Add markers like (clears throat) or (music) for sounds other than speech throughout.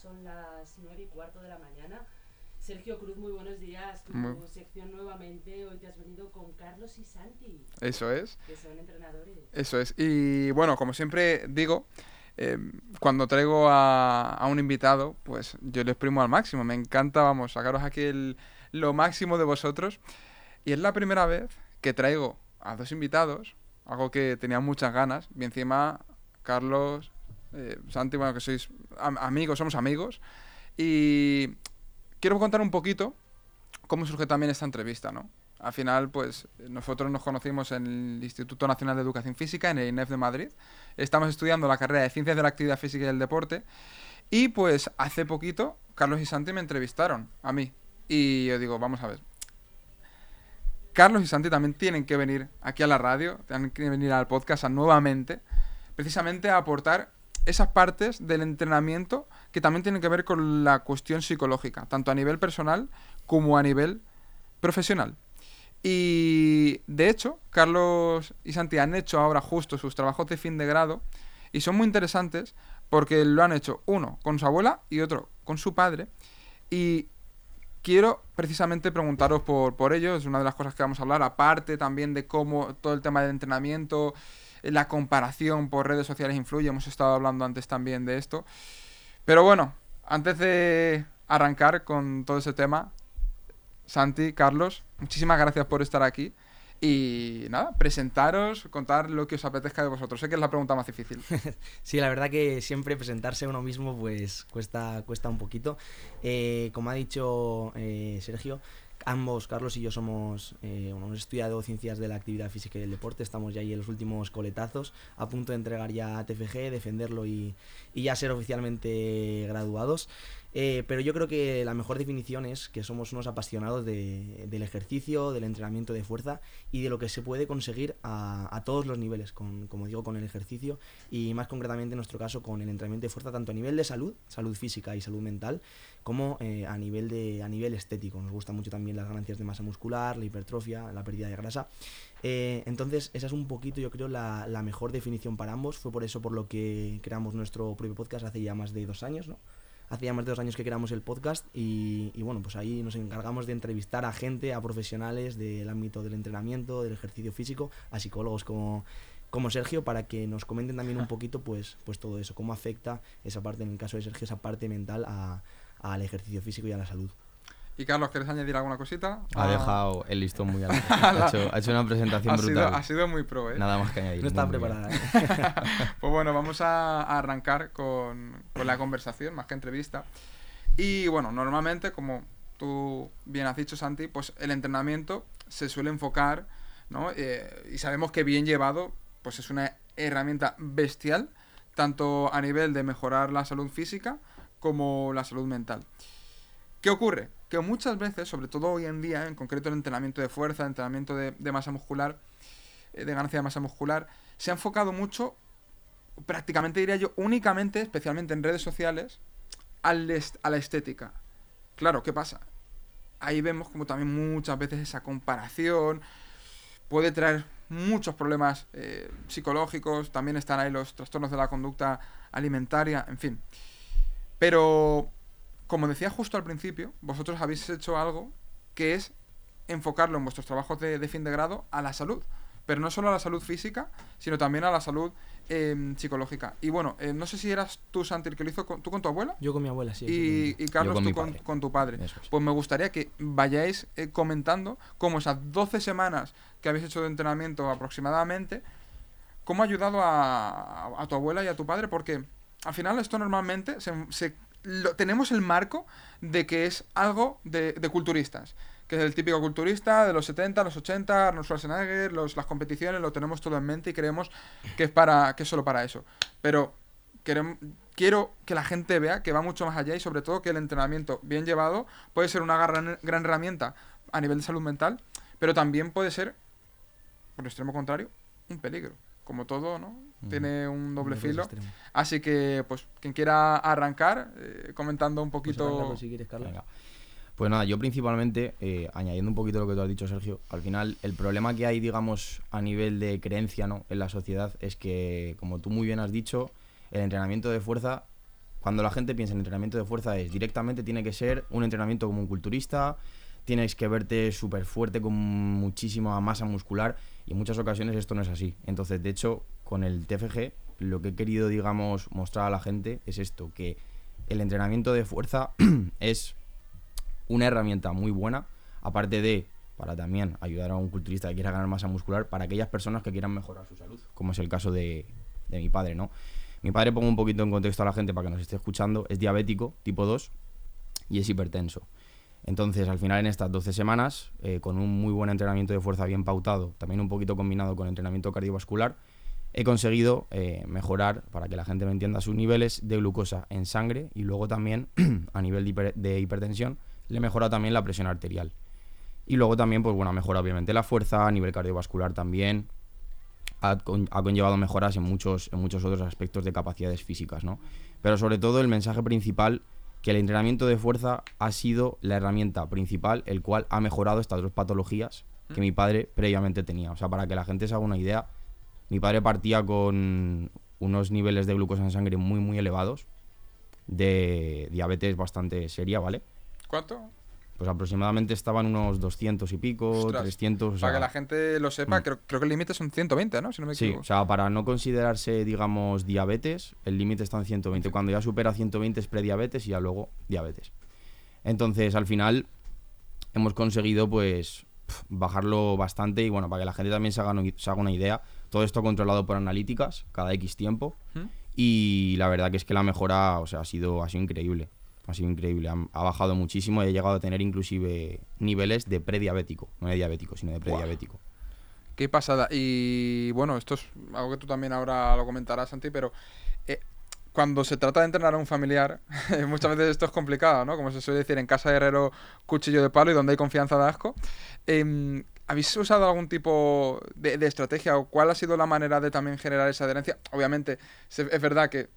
son las 9 y cuarto de la mañana. Sergio Cruz, muy buenos días. Muy- nuevamente, hoy te has venido con Carlos y Santi, Eso es, que son entrenadores. eso es. Y bueno, como siempre digo, eh, cuando traigo a, a un invitado, pues yo le exprimo al máximo. Me encanta, vamos, sacaros aquí el- lo máximo de vosotros. Y es la primera vez que traigo a dos invitados, algo que tenía muchas ganas. Y encima, Carlos, eh, Santi, bueno, que sois am- amigos, somos amigos. Y quiero contar un poquito cómo surge también esta entrevista, ¿no? Al final, pues nosotros nos conocimos en el Instituto Nacional de Educación Física, en el INEF de Madrid. Estamos estudiando la carrera de Ciencias de la Actividad Física y del Deporte. Y pues hace poquito, Carlos y Santi me entrevistaron a mí. Y yo digo, vamos a ver. Carlos y Santi también tienen que venir aquí a la radio, tienen que venir al podcast nuevamente, precisamente a aportar esas partes del entrenamiento que también tienen que ver con la cuestión psicológica, tanto a nivel personal como a nivel profesional. Y de hecho, Carlos y Santi han hecho ahora justo sus trabajos de fin de grado y son muy interesantes porque lo han hecho uno con su abuela y otro con su padre. Y quiero precisamente preguntaros por, por ello, es una de las cosas que vamos a hablar, aparte también de cómo todo el tema del entrenamiento, eh, la comparación por redes sociales influye, hemos estado hablando antes también de esto. Pero bueno, antes de arrancar con todo ese tema, Santi, Carlos, muchísimas gracias por estar aquí. Y nada, presentaros, contar lo que os apetezca de vosotros. Sé que es la pregunta más difícil. (laughs) Sí, la verdad que siempre presentarse uno mismo pues cuesta, cuesta un poquito. Eh, como ha dicho eh, Sergio, ambos, Carlos y yo, somos, eh, bueno, hemos ciencias de la actividad física y del deporte, estamos ya ahí en los últimos coletazos, a punto de entregar ya TFG, defenderlo y, y ya ser oficialmente graduados. Eh, pero yo creo que la mejor definición es que somos unos apasionados de- del ejercicio, del entrenamiento de fuerza y de lo que se puede conseguir a, todos los niveles, con, como digo, con el ejercicio y más concretamente en nuestro caso con el entrenamiento de fuerza, tanto a nivel de salud, salud física y salud mental, como eh, a, nivel de, a nivel estético. Nos gustan mucho también las ganancias de masa muscular, la hipertrofia, la pérdida de grasa. Eh, entonces, esa es un poquito, yo creo, la, la mejor definición para ambos. Fue por eso por lo que creamos nuestro propio podcast hace ya más de dos años, ¿no? Hace ya más de dos años que creamos el podcast y, y bueno, pues ahí nos encargamos de entrevistar a gente, a profesionales del ámbito del entrenamiento, del ejercicio físico, a psicólogos como, como Sergio, para que nos comenten también un (laughs) poquito pues, pues todo eso, cómo afecta esa parte, en el caso de Sergio, esa parte mental a- al ejercicio físico y a la salud. Y Carlos, ¿quieres añadir alguna cosita? Ha Ah, dejado el listón muy alto. (laughs) Ha hecho, ha hecho una presentación ha sido, brutal. ha sido muy pro, ¿eh? Nada más que (laughs) añadir. No bien. preparada. ¿eh? (laughs) Pues bueno, vamos a, a arrancar con, con la conversación, más que entrevista. Y bueno, normalmente, como tú bien has dicho, Santi, pues el entrenamiento se suele enfocar, ¿no? Eh, y sabemos que bien llevado, pues es una herramienta bestial, tanto a nivel de mejorar la salud física como la salud mental. ¿Qué ocurre? Que muchas veces, sobre todo hoy en día, en concreto el entrenamiento de fuerza, el entrenamiento de, masa muscular, eh, de ganancia de masa muscular, se ha enfocado mucho prácticamente diría yo, únicamente, especialmente en redes sociales, a la estética. Claro, ¿qué pasa? Ahí vemos como también muchas veces esa comparación puede traer muchos problemas eh, psicológicos, también están ahí los trastornos de la conducta alimentaria, en fin. Pero, como decía justo al principio, vosotros habéis hecho algo que es enfocarlo en vuestros trabajos de, de fin de grado a la salud. Pero no solo a la salud física, sino también a la salud eh, psicológica. Y bueno, eh, no sé si eras tú, Santi, el que lo hizo con- tú con tu abuela. Yo con mi abuela, sí. y, y Carlos, con tú con, tu padre. Es. Pues me gustaría que vayáis eh, comentando cómo esas 12 semanas que habéis hecho de entrenamiento aproximadamente, cómo ha ayudado a, a tu abuela y a tu padre, porque al final esto normalmente se, se- lo- tenemos el marco de que es algo de, de culturistas, que es el típico culturista de los 70, los 80, Arnold Schwarzenegger, las competiciones, lo tenemos todo en mente y creemos que es, para, que es solo para eso. Pero querem- quiero que la gente vea que va mucho más allá y sobre todo que el entrenamiento bien llevado puede ser una gran, gran herramienta a nivel de salud mental, pero también puede ser por el extremo contrario, un peligro. Como todo, ¿no? Tiene un doble filo. Así que, pues, quien quiera arrancar, eh, comentando un Pues poquito... si quieres, Carlos. Venga. Pues nada, yo principalmente, eh, añadiendo un poquito lo que tú has dicho, Sergio, al final el problema que hay, digamos, a nivel de creencia ¿no? en la sociedad es que, como tú muy bien has dicho, el entrenamiento de fuerza, cuando la gente piensa en entrenamiento de fuerza es directamente tiene que ser un entrenamiento como un culturista, tienes que verte súper fuerte con muchísima masa muscular y en muchas ocasiones esto no es así. Entonces, de hecho, con el TFG lo que he querido, digamos, mostrar a la gente es esto, que el entrenamiento de fuerza (clears throat) es una herramienta muy buena, aparte de para también ayudar a un culturista que quiera ganar masa muscular, para aquellas personas que quieran mejorar su salud, como es el caso de, mi padre, ¿no? Mi padre, pongo un poquito en contexto a la gente para que nos esté escuchando, es diabético, tipo 2, y es hipertenso. Entonces, al final, en estas 12 semanas, eh, con un muy buen entrenamiento de fuerza bien pautado, también un poquito combinado con entrenamiento cardiovascular, he conseguido eh, mejorar, para que la gente me entienda, sus niveles de glucosa en sangre y luego también, (clears throat) a nivel de, hiper- de hipertensión, le he mejorado también la presión arterial. Y luego también, pues bueno, mejora obviamente la fuerza, a nivel cardiovascular también. Ha, con- ha conllevado mejoras en muchos, en muchos otros aspectos de capacidades físicas, ¿no? Pero sobre todo el mensaje principal, que el entrenamiento de fuerza ha sido la herramienta principal, el cual ha mejorado estas dos patologías que mi padre previamente tenía. O sea, para que la gente se haga una idea, mi padre partía con unos niveles de glucosa en sangre muy, muy elevados, de diabetes bastante seria, ¿vale? ¿Cuánto? Pues aproximadamente estaban unos 200 y pico, Ostras, 300. o Para que la gente lo sepa, mm. creo, creo que el límite son 120, ¿no? Si no me Sí, equivoco. o sea, para no considerarse, digamos, diabetes, el límite está en 120. Cuando ya supera 120 es prediabetes y ya luego diabetes. Entonces, al final, hemos conseguido, pues, bajarlo bastante y, bueno, para que la gente también se haga, no- se haga una idea, todo esto controlado por analíticas cada X tiempo. ¿Mm? Y la verdad que es que la mejora, o sea, ha sido, ha sido increíble. Ha sido increíble. Ha, ha bajado muchísimo y he llegado a tener inclusive niveles de prediabético. No de diabético, sino de prediabético. Qué pasada. Y bueno, esto es algo que tú también ahora lo comentarás, Santi, pero eh, cuando se trata de entrenar a un familiar, (laughs) muchas veces esto es complicado, ¿no? Como se suele decir, en casa de herrero, cuchillo de palo y donde hay confianza de asco. Em, ¿Habéis usado algún tipo de, de estrategia o cuál ha sido la manera de también generar esa adherencia? Obviamente, es verdad que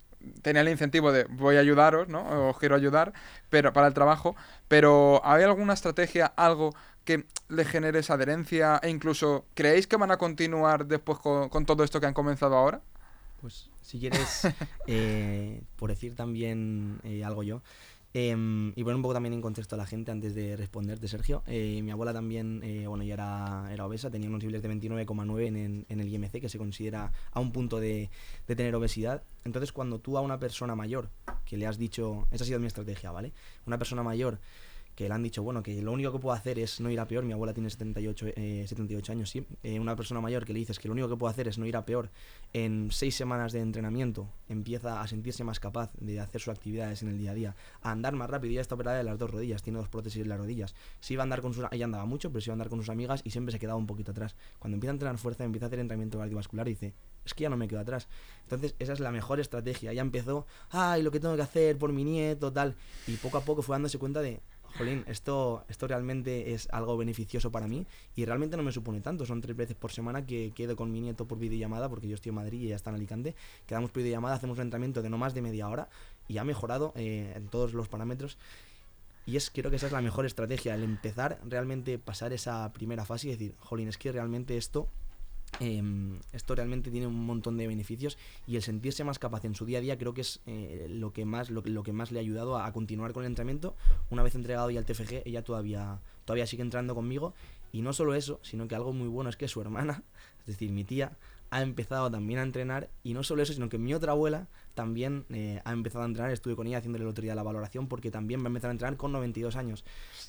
tenía el incentivo de voy a ayudaros, ¿no? Os quiero ayudar pero para el trabajo, pero ¿hay alguna estrategia, algo que le genere esa adherencia e incluso creéis que van a continuar después con, con todo esto que han comenzado ahora? Pues si quieres, (laughs) eh, por decir también eh, algo yo, em, y poner un poco también en contexto a la gente antes de responderte, Sergio, eh, mi abuela también, eh, bueno, ya era, era obesa, tenía unos niveles de 29,9 en, en- en el IMC, que se considera a un punto de, de tener obesidad. Entonces, cuando tú a una persona mayor, que le has dicho, esa ha sido mi estrategia, ¿vale? Una persona mayor que le han dicho, bueno, que lo único que puedo hacer es no ir a peor, mi abuela tiene 78, eh, 78 años, sí, Eh, una persona mayor que le dices que lo único que puedo hacer es no ir a peor, en seis semanas de entrenamiento empieza a sentirse más capaz de hacer sus actividades en el día a día, a andar más rápido, ya está operada de las dos rodillas, tiene dos prótesis en las rodillas, si iba a andar con sus, ella andaba mucho, pero se iba a andar con sus amigas y siempre se quedaba un poquito atrás. Cuando empieza a entrenar fuerza, empieza a hacer entrenamiento cardiovascular y dice, es que ya no me quedo atrás. Entonces, esa es la mejor estrategia. Ya empezó, ay, lo que tengo que hacer por mi nieto, tal. Y poco a poco fue dándose cuenta de, jolín, esto, esto realmente es algo beneficioso para mí y realmente no me supone tanto. Son tres veces por semana que quedo con mi nieto por videollamada, porque yo estoy en Madrid y ella está en Alicante. Quedamos por videollamada, hacemos un entrenamiento de no más de media hora y ha mejorado eh, en todos los parámetros. Y es, creo que esa es la mejor estrategia, el empezar realmente pasar esa primera fase y decir, jolín, es que realmente esto em, esto realmente tiene un montón de beneficios y el sentirse más capaz en su día a día creo que es eh, lo que más lo, lo que más le ha ayudado a, continuar con el entrenamiento. Una vez entregado ya al TFG ella todavía todavía sigue entrando conmigo. Y no solo eso sino que algo muy bueno es que su hermana (laughs) es decir mi tía ha empezado también a entrenar y no solo eso sino que mi otra abuela también eh, ha empezado a entrenar. Estuve con ella haciéndole el otro día la valoración porque también va a empezar a entrenar con 92 años.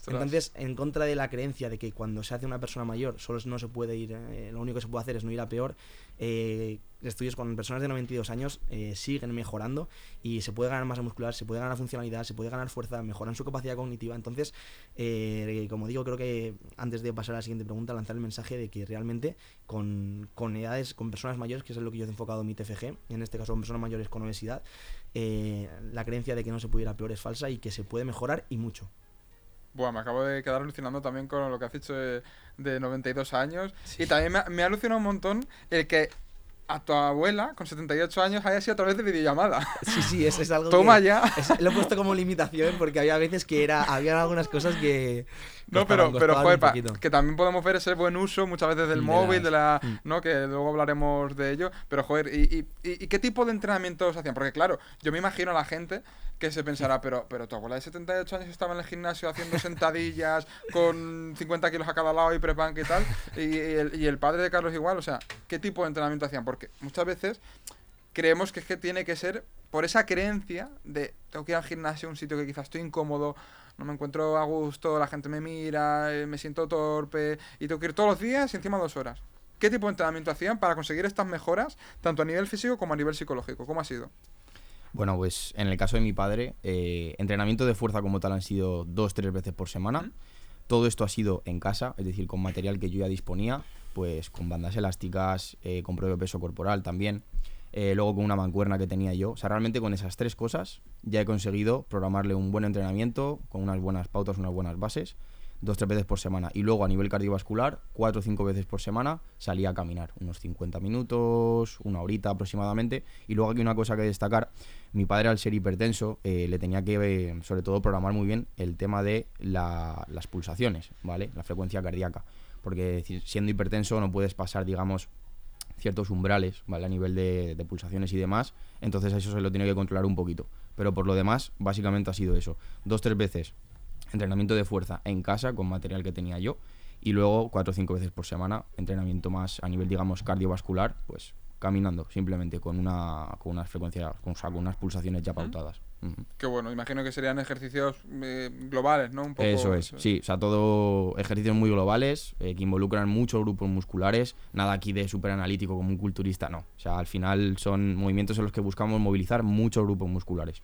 Entonces, en contra de la creencia de que cuando se hace una persona mayor solo no se puede ir, eh, lo único que se puede hacer es no ir a peor, eh, estudios con personas de 92 años siguen mejorando y se puede ganar masa muscular, se puede ganar funcionalidad, se puede ganar fuerza, mejoran su capacidad cognitiva. Entonces, como digo, creo que antes de pasar a la siguiente pregunta, lanzar el mensaje de que realmente con, con edades, con personas mayores, que es en lo que yo he enfocado en mi TFG, en este caso con personas mayores con obesidad, eh, la creencia de que no se puede ir a peor es falsa y que se puede mejorar y mucho. Bueno, me acabo de quedar alucinando también con lo que has dicho de, de 92 años. Y también me ha alucinado un montón el que a tu abuela, con 78 años, haya sido a través de videollamada. Sí, sí, es, es algo Toma que- ya. es- lo he puesto como limitación porque había veces que era había algunas cosas que No, pero, pero joder, pa- que también podemos ver ese buen uso muchas veces del De móvil, de la, las- ¿no? Que luego hablaremos de ello. Pero joder, ¿y, y, y- y qué tipo de entrenamientos hacían? Porque claro, yo me imagino a la gente que se pensará, pero, pero tu abuela de 78 años estaba en el gimnasio haciendo sentadillas con 50 kilos a cada lado y prepunk y tal. Y, y el, y el padre de Carlos igual, o sea, ¿qué tipo de entrenamiento hacían? Porque muchas veces creemos que es que tiene que ser por esa creencia de tengo que ir al gimnasio, un sitio que quizás estoy incómodo, no me encuentro a gusto, la gente me mira, eh, me siento torpe y tengo que ir todos los días y encima dos horas. ¿Qué tipo de entrenamiento hacían para conseguir estas mejoras, tanto a nivel físico como a nivel psicológico? ¿Cómo ha sido? Bueno, pues en el caso de mi padre, eh, entrenamiento de fuerza como tal han sido dos, tres veces por semana. Todo esto ha sido en casa, es decir, con material que yo ya disponía, pues con bandas elásticas, eh, con propio peso corporal también, eh, luego con una mancuerna que tenía yo. O sea, realmente con esas tres cosas ya he conseguido programarle un buen entrenamiento, con unas buenas pautas, unas buenas bases, dos, tres veces por semana. Y luego a nivel cardiovascular, cuatro o cinco veces por semana salía a caminar, unos 50 minutos, una horita aproximadamente. Y luego aquí una cosa que destacar, mi padre al ser hipertenso eh, le tenía que eh, sobre todo programar muy bien el tema de la- las pulsaciones, ¿vale? La frecuencia cardíaca. Porque si- siendo hipertenso no puedes pasar, digamos, ciertos umbrales, ¿vale? A nivel de, de pulsaciones y demás. Entonces eso se lo tiene que controlar un poquito. Pero por lo demás, básicamente ha sido eso. Dos, tres veces entrenamiento de fuerza en casa con material que tenía yo. Y luego cuatro o cinco veces por semana entrenamiento más a nivel, digamos, cardiovascular, pues caminando, simplemente con una con unas frecuencias, con, o sea, con unas pulsaciones ya pautadas. Ujú. Que bueno, imagino que serían ejercicios eh, globales, ¿no? Un poco Eso es, sí, o sea, todo ejercicios muy globales eh, que involucran muchos grupos musculares, nada aquí de súper analítico como un culturista, no. O sea, al final son movimientos en los que buscamos movilizar muchos grupos musculares.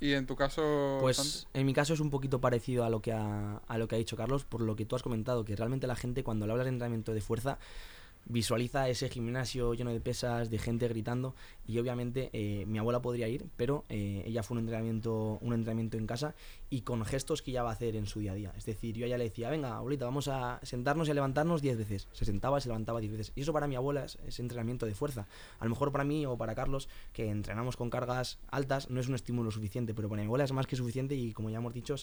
Y en tu caso, Pues Santi? en mi caso es un poquito parecido a lo que ha, a lo que ha dicho Carlos, por lo que tú has comentado, que realmente la gente cuando le hablas de entrenamiento de fuerza visualiza ese gimnasio lleno de pesas, de gente gritando y obviamente eh, mi abuela podría ir, pero eh, ella fue un entrenamiento, un entrenamiento en casa y con gestos que ella va a hacer en su día a día. Es decir, yo a ella le decía, venga, abuelita, vamos a sentarnos y a levantarnos 10 veces. Se sentaba y se levantaba 10 veces. Y eso para mi abuela es, es entrenamiento de fuerza. A lo mejor para mí o para Carlos, que entrenamos con cargas altas, no es un estímulo suficiente, pero para mi abuela es más que suficiente y como ya hemos dicho,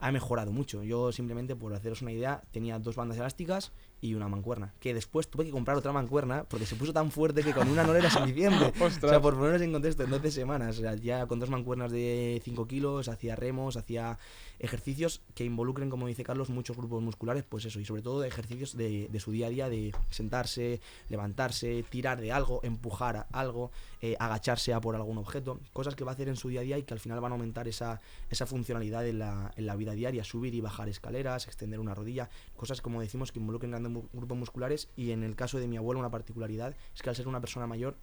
ha mejorado mucho. Yo simplemente, por haceros una idea, tenía dos bandas elásticas y una mancuerna. Que después tuve que comprar otra mancuerna porque se puso tan fuerte que con una no era suficiente. (laughs) o sea, por ponernos en contexto, en 12 semanas, o sea, ya con dos mancuernas de 5 kilos, hacía remos, hacía ejercicios que involucren, como dice Carlos, muchos grupos musculares, pues eso, y sobre todo ejercicios de, de su día a día, de sentarse, levantarse, tirar de algo, empujar algo, eh, agacharse a por algún objeto, cosas que va a hacer en su día a día y que al final van a aumentar esa, esa funcionalidad en la, en la vida diaria, subir y bajar escaleras, extender una rodilla, cosas como decimos que involucren grandes grupos musculares y en el caso de mi abuelo una particularidad es que al ser una persona mayor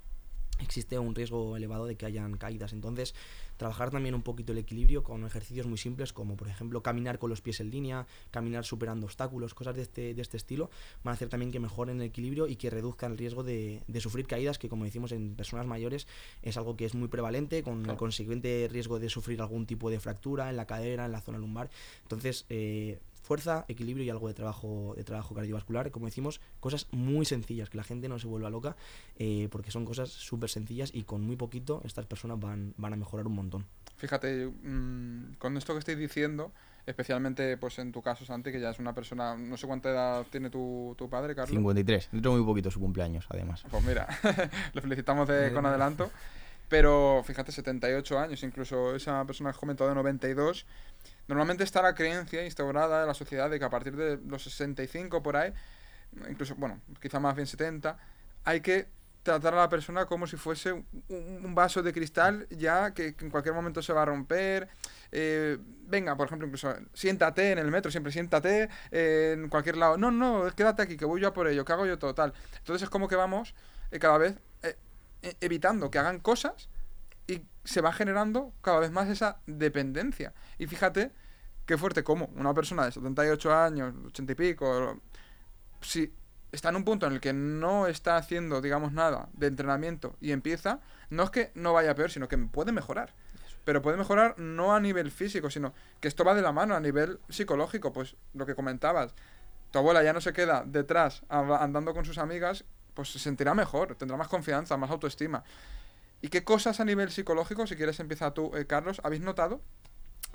existe un riesgo elevado de que hayan caídas. Entonces, trabajar también un poquito el equilibrio con ejercicios muy simples como por ejemplo caminar con los pies en línea, caminar superando obstáculos, cosas de este, de este estilo, van a hacer también que mejoren el equilibrio y que reduzcan el riesgo de, de sufrir caídas, que como decimos en personas mayores es algo que es muy prevalente, con el Claro. consecuente riesgo de sufrir algún tipo de fractura en la cadera, en la zona lumbar. Entonces, eh, fuerza, equilibrio y algo de trabajo, de trabajo cardiovascular, como decimos, cosas muy sencillas, que la gente no se vuelva loca, eh, porque son cosas súper sencillas y con muy poquito estas personas van, van a mejorar un montón. Fíjate, mm, con esto que estoy diciendo, especialmente pues en tu caso, Santi, que ya es una persona, no sé cuánta edad tiene tu, tu padre, Carlos. 53, dentro de muy poquito su cumpleaños, además. Pues mira, (laughs) le felicitamos de- con bien. adelanto. Pero fíjate, 78 años, incluso esa persona que has comentado de 92. Normalmente está la creencia instaurada en la sociedad de que a partir de los 65 por ahí, incluso, bueno, quizá más bien 70, hay que tratar a la persona como si fuese un, vaso de cristal ya que, que en cualquier momento se va a romper. Eh, venga, por ejemplo, incluso siéntate en el metro, siempre siéntate eh, en cualquier lado. No, no, quédate aquí, que voy yo a por ello, que hago yo todo tal. Entonces es como que vamos eh, cada vez eh, e- evitando que hagan cosas y se va generando cada vez más esa dependencia. Y fíjate qué fuerte como una persona de 78 años, 80 y pico, si está en un punto en el que no está haciendo, digamos, nada de entrenamiento y empieza, no es que no vaya peor, sino que puede mejorar. pero puede mejorar no a nivel físico, sino que esto va de la mano a nivel psicológico, pues lo que comentabas. Tu abuela ya no se queda detrás andando con sus amigas, pues se sentirá mejor, tendrá más confianza, más autoestima. ¿Y qué cosas a nivel psicológico, si quieres empieza tú, eh, Carlos, habéis notado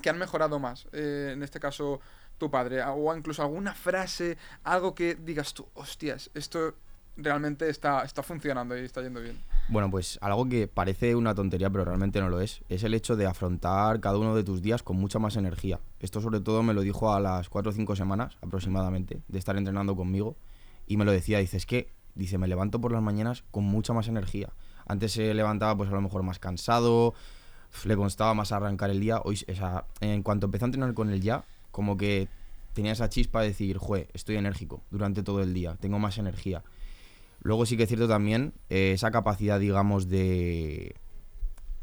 que han mejorado más? Eh, en este caso, tu padre, o incluso alguna frase, algo que digas tú, hostias, esto realmente está, está funcionando y está yendo bien. Bueno, pues algo que parece una tontería, pero realmente no lo es, es el hecho de afrontar cada uno de tus días con mucha más energía. Esto sobre todo me lo dijo a las 4 o 5 semanas aproximadamente de estar entrenando conmigo y me lo decía, dice, es que, dice, me levanto por las mañanas con mucha más energía. Antes se levantaba pues a lo mejor más cansado, le constaba más arrancar el día. Hoy, o sea, en cuanto empezó a entrenar con él ya, como que tenía esa chispa de decir, jue, estoy enérgico durante todo el día, tengo más energía. Luego sí que es cierto también eh, esa capacidad, digamos, de...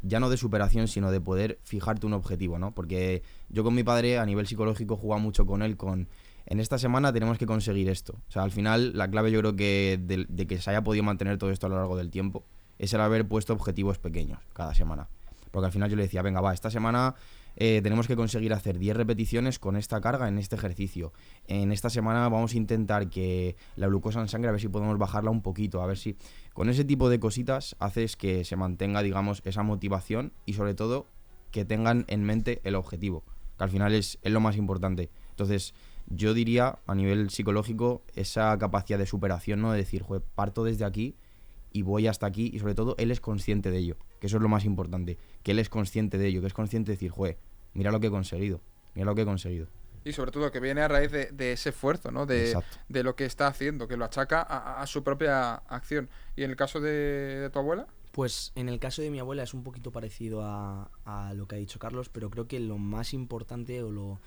Ya no de superación, sino de poder fijarte un objetivo, ¿no? Porque yo con mi padre a nivel psicológico jugaba mucho con él con... En esta semana tenemos que conseguir esto. O sea, al final la clave yo creo que de, de que se haya podido mantener todo esto a lo largo del tiempo es el haber puesto objetivos pequeños cada semana. Porque al final yo le decía, venga, va, esta semana eh, tenemos que conseguir hacer 10 repeticiones con esta carga en este ejercicio. En esta semana vamos a intentar que la glucosa en sangre, a ver si podemos bajarla un poquito, a ver si... Con ese tipo de cositas haces que se mantenga, digamos, esa motivación y sobre todo que tengan en mente el objetivo, que al final es, es lo más importante. Entonces, yo diría a nivel psicológico esa capacidad de superación, ¿no? De decir, "Jue, parto desde aquí y voy hasta aquí y sobre todo él es consciente de ello, que eso es lo más importante, que él es consciente de ello, que es consciente de decir, jue, mira lo que he conseguido, mira lo que he conseguido. Y sobre todo que viene a raíz de, de ese esfuerzo, ¿no? De, de lo que está haciendo, que lo achaca a, a su propia acción. ¿Y en el caso de, de tu abuela? Pues en el caso de mi abuela es un poquito parecido a, a lo que ha dicho Carlos, pero creo que lo más importante o lo,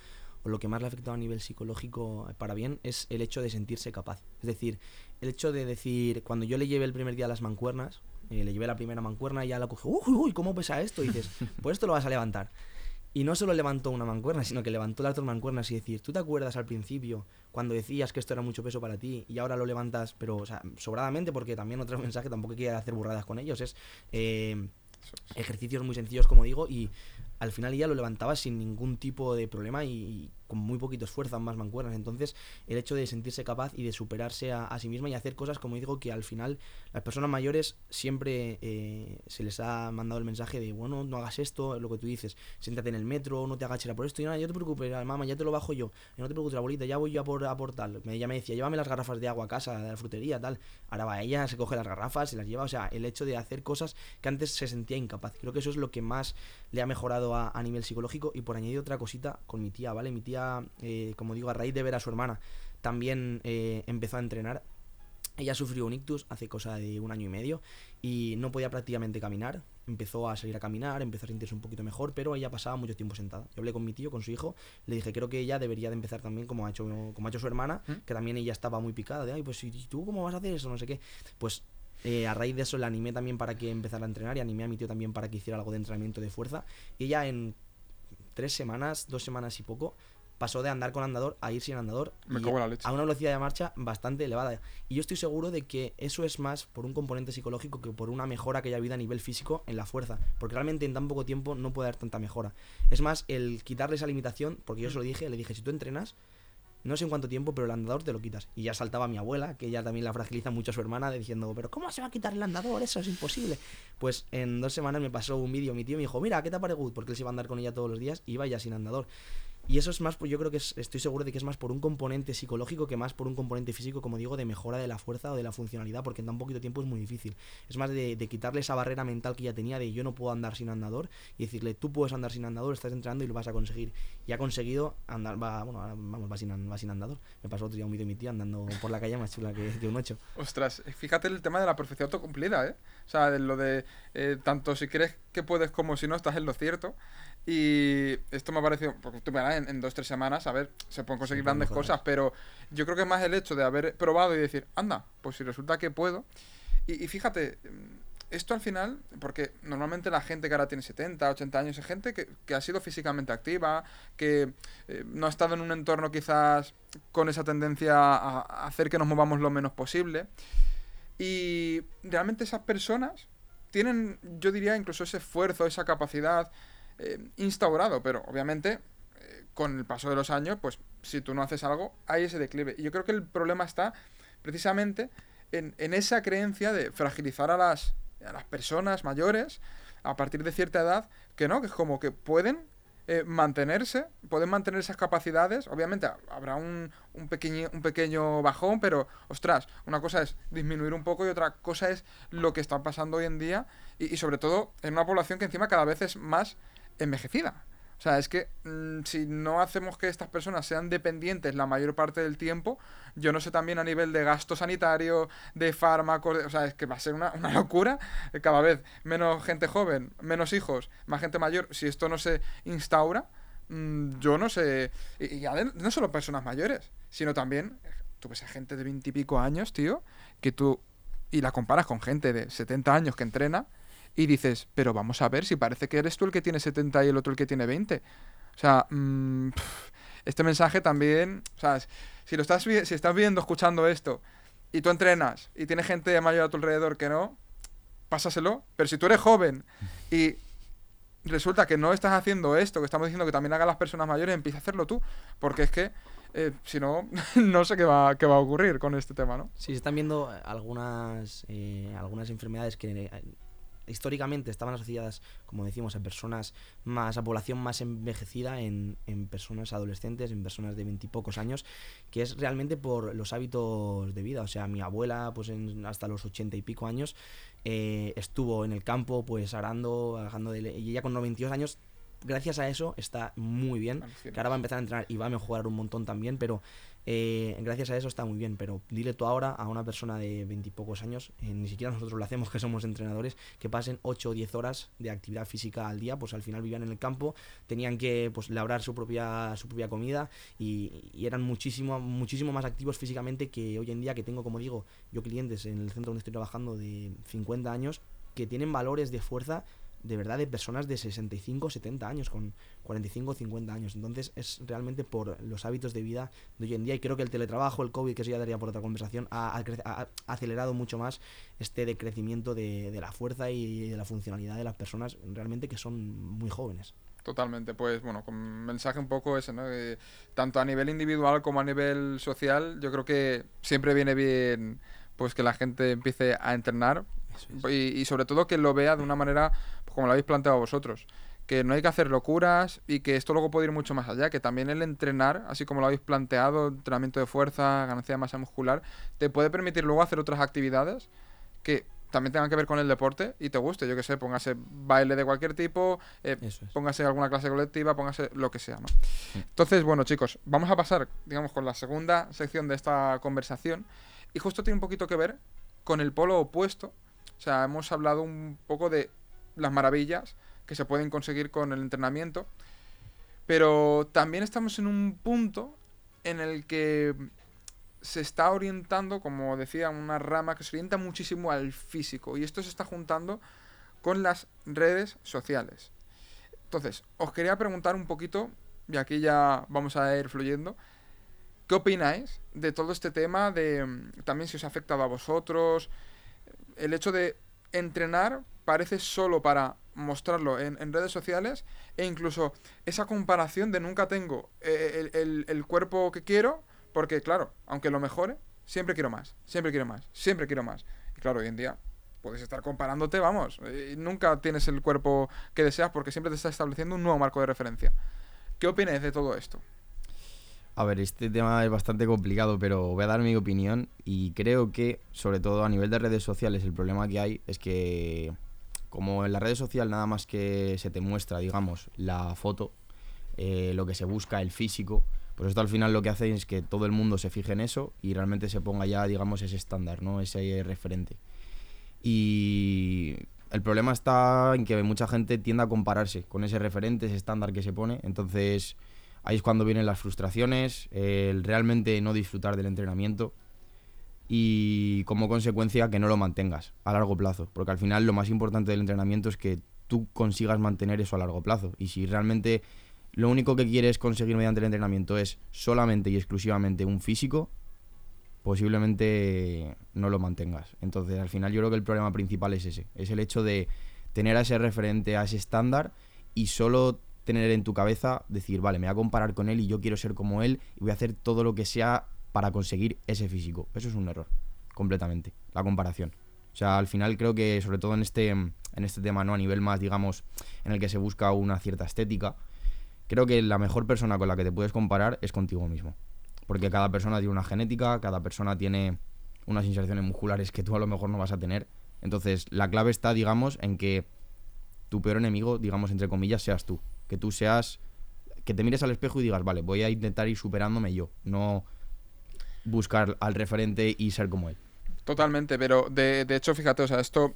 o lo que más le ha afectado a nivel psicológico eh, para bien es el hecho de sentirse capaz. Es decir, el hecho de decir, cuando yo le llevé el primer día las mancuernas, eh, le llevé la primera mancuerna y ya la cogió, uy, uy, ¿cómo pesa esto? Y dices, (laughs) pues esto lo vas a levantar. Y no solo levantó una mancuerna, sino que levantó las dos mancuernas y decir, ¿tú te acuerdas al principio cuando decías que esto era mucho peso para ti y ahora lo levantas, pero o sea, sobradamente, porque también otro (laughs) mensaje, tampoco quiero hacer burradas con ellos, es eh, ejercicios muy sencillos, como digo, y al final ya lo levantaba sin ningún tipo de problema y, con muy poquito esfuerzo ambas mancuernas. Entonces, el hecho de sentirse capaz y de superarse a, sí misma y hacer cosas, como digo, que al final las personas mayores siempre eh, se les ha mandado el mensaje de, bueno, no hagas esto, lo que tú dices, siéntate en el metro, no te agaches a por esto, y nada, yo te preocupes, mamá, ya te lo bajo yo, no te preocupes, abuelita, ya voy yo a por, a por Ella me decía, llévame las garrafas de agua a casa, de la frutería, tal. Ahora va ella, se coge las garrafas, se las lleva, o sea, el hecho de hacer cosas que antes se sentía incapaz. Creo que eso es lo que más le ha mejorado a, a nivel psicológico. Y por añadir otra cosita con mi tía, ¿vale? Mi tía, eh, como digo, a raíz de ver a su hermana, también eh, empezó a entrenar. Ella sufrió un ictus hace cosa de un año y medio y no podía prácticamente caminar. Empezó a salir a caminar, empezó a sentirse un poquito mejor, pero ella pasaba mucho tiempo sentada. Yo hablé con mi tío, con su hijo, le dije, creo que ella debería de empezar también como ha hecho, como ha hecho su hermana, ¿Mm? que también ella estaba muy picada, de, ay, pues ¿y tú cómo vas a hacer eso? No sé qué. Pues eh, a raíz de eso la animé también para que empezara a entrenar y animé a mi tío también para que hiciera algo de entrenamiento de fuerza. Y ella en tres semanas, dos semanas y poco, pasó de andar con andador a ir sin andador Me y cago en la leche. a una velocidad de marcha bastante elevada. Y yo estoy seguro de que eso es más por un componente psicológico que por una mejora que haya habido a nivel físico en la fuerza. Porque realmente en tan poco tiempo no puede haber tanta mejora. Es más, el quitarle esa limitación, porque yo se lo dije, le dije, si tú entrenas, no sé en cuánto tiempo, pero el andador te lo quitas. Y ya saltaba mi abuela, que ella también la fragiliza mucho a su hermana, diciendo, pero ¿cómo se va a quitar el andador? Eso es imposible. Pues en dos semanas me pasó un vídeo, mi tío me dijo, mira, ¿qué te parece? Porque él se iba a andar con ella todos los días iba ya sin andador. Y eso es más, yo creo que es- estoy seguro de que es más por un componente psicológico que más por un componente físico, como digo, de mejora de la fuerza o de la funcionalidad, porque en tan poquito tiempo es muy difícil. Es más de, quitarle esa barrera mental que ya tenía de yo no puedo andar sin andador y decirle, tú puedes andar sin andador, estás entrenando y lo vas a conseguir. Y ha conseguido andar, va, bueno, vamos, va sin, va sin andador. Me pasó otro día un vídeo de mi tía andando por la calle más chula que, que un 8. Ostras, fíjate el tema de la profecía autocumplida, ¿eh? O sea, de lo de eh, tanto si crees que puedes como si no, estás en lo cierto. Y esto me ha parecido, porque tú verás, en, en dos tres semanas, a ver, se pueden conseguir grandes mejorar. cosas, pero yo creo que es más el hecho de haber probado y decir, anda, pues si resulta que puedo. Y, y fíjate, mm, esto al final, porque normalmente la gente que ahora tiene 70, 80 años es gente que, que ha sido físicamente activa, que eh, no ha estado en un entorno quizás con esa tendencia a, a hacer que nos movamos lo menos posible. Y realmente esas personas tienen, yo diría, incluso ese esfuerzo, esa capacidad, eh, instaurado, pero obviamente eh, con el paso de los años, pues si tú no haces algo, hay ese declive. Y yo creo que el problema está precisamente en, en esa creencia de fragilizar a las, a las personas mayores a partir de cierta edad, que no, que es como que pueden eh, mantenerse, pueden mantener esas capacidades. Obviamente ha- habrá un, un, pequeño, un pequeño bajón, pero ostras, una cosa es disminuir un poco y otra cosa es lo que está pasando hoy en día y sobre todo en una población que encima cada vez es más envejecida. O sea, es que mm, si no hacemos que estas personas sean dependientes la mayor parte del tiempo, yo no sé también a nivel de gasto sanitario, de fármacos, de- o sea, es que va a ser una, una locura. eh, Cada vez menos gente joven, menos hijos, más gente mayor. Si esto no se instaura, mm, yo no sé. Y, de- no solo personas mayores, sino también, tú ves a gente de veintipico años, tío, que tú. Y la comparas con gente de 70 años que entrena y dices, pero vamos a ver si parece que eres tú el que tiene 70 y el otro el que tiene 20. O sea, mm, este mensaje también, o sea, si lo estás si estás viendo, escuchando esto y tú entrenas y tienes gente mayor a tu alrededor que no, pásaselo. Pero si tú eres joven y resulta que no estás haciendo esto, que estamos diciendo que también hagan las personas mayores, empieza a hacerlo tú. Porque es que, eh, si no, (laughs) no sé qué va, qué va a ocurrir con este tema, ¿no? Sí, se están viendo algunas, eh, algunas enfermedades que eh, históricamente estaban asociadas, como decimos, a personas más, a población más envejecida en, en personas adolescentes, en personas de veintipocos años, que es realmente por los hábitos de vida. O sea, mi abuela, pues en- hasta los ochenta y pico años, eh, estuvo en el campo, pues arando, arando de y ella con 92 años, gracias a eso, está muy bien. Que ahora va a empezar a entrenar y va a mejorar un montón también, pero eh, gracias a eso está muy bien. Pero dile tú ahora a una persona de veintipocos años, eh, ni siquiera nosotros lo hacemos (laughs) que somos entrenadores, que pasen 8 o 10 horas de actividad física al día, pues al final vivían en el campo, tenían que pues labrar su propia, su propia comida y, y eran muchísimo, muchísimo más activos físicamente que hoy en día, que tengo, como digo, yo clientes en el centro donde estoy trabajando de 50 años, que tienen valores de fuerza de verdad de personas de 65, 70 años, con 45, 50 años. Entonces es realmente por los hábitos de vida de hoy en día y creo que el teletrabajo, el COVID, que eso ya daría por otra conversación, ha, ha ha- acelerado mucho más este decrecimiento de, de la fuerza y de la funcionalidad de las personas realmente que son muy jóvenes. Totalmente, pues bueno, con mensaje un poco ese, ¿no? De- tanto a nivel individual como a nivel social, yo creo que siempre viene bien pues que la gente empiece a entrenar y, y sobre todo que lo vea de una manera pues, como lo habéis planteado vosotros. Que no hay que hacer locuras y que esto luego puede ir mucho más allá. Que también el entrenar, así como lo habéis planteado, entrenamiento de fuerza, ganancia de masa muscular, te puede permitir luego hacer otras actividades que también tengan que ver con el deporte y te guste. Yo que sé, póngase baile de cualquier tipo, eh, es. póngase alguna clase colectiva, póngase lo que sea, ¿no? Entonces, bueno, chicos, vamos a pasar, digamos, con la segunda sección de esta conversación. Y justo tiene un poquito que ver con el polo opuesto. O sea, hemos hablado un poco de las maravillas que se pueden conseguir con el entrenamiento. Pero también estamos en un punto en el que se está orientando, como decía, una rama que se orienta muchísimo al físico. Y esto se está juntando con las redes sociales. Entonces, os quería preguntar un poquito, y aquí ya vamos a ir fluyendo, ¿qué opináis de todo este tema? De mm, también si os ha afectado a vosotros. El hecho de entrenar parece solo para mostrarlo en, en redes sociales e incluso esa comparación de nunca tengo eh, el, el- el cuerpo que quiero, porque claro, aunque lo mejore, siempre quiero más, siempre quiero más, siempre quiero más. Y claro, hoy en día puedes estar comparándote, vamos, y nunca tienes el cuerpo que deseas porque siempre te está estableciendo un nuevo marco de referencia. ¿Qué opináis de todo esto? A ver, este tema es bastante complicado, pero voy a dar mi opinión y creo que, sobre todo a nivel de redes sociales, el problema que hay es que, como en la red social nada más que se te muestra, digamos, la foto, eh, lo que se busca, el físico, pues esto al final lo que hace es que todo el mundo se fije en eso y realmente se ponga ya, digamos, ese estándar, ¿no? Ese referente. Y el problema está en que mucha gente tiende a compararse con ese referente, ese estándar que se pone, entonces ahí es cuando vienen las frustraciones, el realmente no disfrutar del entrenamiento y como consecuencia que no lo mantengas a largo plazo, porque al final lo más importante del entrenamiento es que tú consigas mantener eso a largo plazo y si realmente lo único que quieres conseguir mediante el entrenamiento es solamente y exclusivamente un físico, posiblemente no lo mantengas. Entonces, al final yo creo que el problema principal es ese, es el hecho de tener a ese referente, a ese estándar y solo tener en tu cabeza, decir, vale, me voy a comparar con él y yo quiero ser como él y voy a hacer todo lo que sea para conseguir ese físico. Eso es un error, completamente, la comparación. O sea, al final creo que sobre todo en este, en este tema, ¿no? A nivel más, digamos, en el que se busca una cierta estética, creo que la mejor persona con la que te puedes comparar es contigo mismo. Porque cada persona tiene una genética, cada persona tiene unas inserciones musculares que tú a lo mejor no vas a tener. Entonces, la clave está, digamos, en que tu peor enemigo, digamos, entre comillas, seas tú. Que tú seas, que te mires al espejo y digas, vale, voy a intentar ir superándome yo, no buscar al referente y ser como él. Totalmente, pero de, de hecho, fíjate, o sea, esto,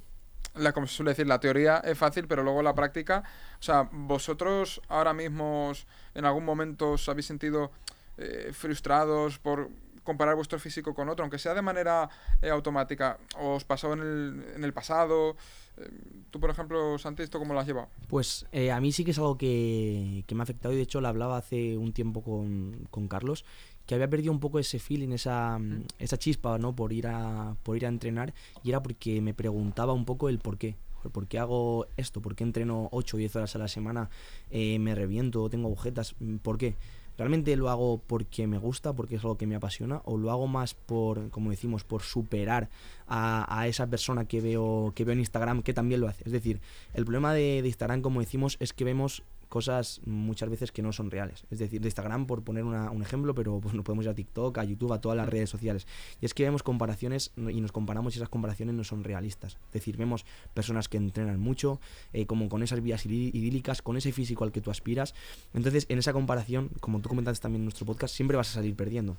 la, como se suele decir, la teoría es fácil, pero luego la práctica, o sea, vosotros ahora mismo en algún momento os habéis sentido eh, frustrados por comparar vuestro físico con otro, aunque sea de manera eh, automática, os pasó en el, en el pasado. Eh, tú, por ejemplo, Santi, ¿esto cómo lo has llevado? Pues eh, a mí sí que es algo que, que me ha afectado y de hecho lo hablaba hace un tiempo con, con Carlos que había perdido un poco ese feeling, esa, esa chispa, ¿no? Por ir a por ir a entrenar y era porque me preguntaba un poco el por qué. ¿Por qué hago esto? ¿Por qué entreno 8 o 10 horas a la semana? Eh, ¿Me reviento? ¿Tengo agujetas? ¿Por qué? ¿Realmente lo hago porque me gusta, porque es algo que me apasiona? ¿O lo hago más por, como decimos, por superar a, esa persona que veo, que veo en Instagram que también lo hace? Es decir, el problema de, de Instagram, como decimos, es que vemos cosas muchas veces que no son reales. Es decir, de Instagram, por poner una- un ejemplo, pero pues no podemos ir a TikTok, a YouTube, a todas las redes sociales. Y es que vemos comparaciones y nos comparamos y esas comparaciones no son realistas. Es decir, vemos personas que entrenan mucho, eh, como con esas vías idí- idílicas, con ese físico al que tú aspiras. Entonces, en esa comparación, como tú comentaste también en nuestro podcast, siempre vas a salir perdiendo.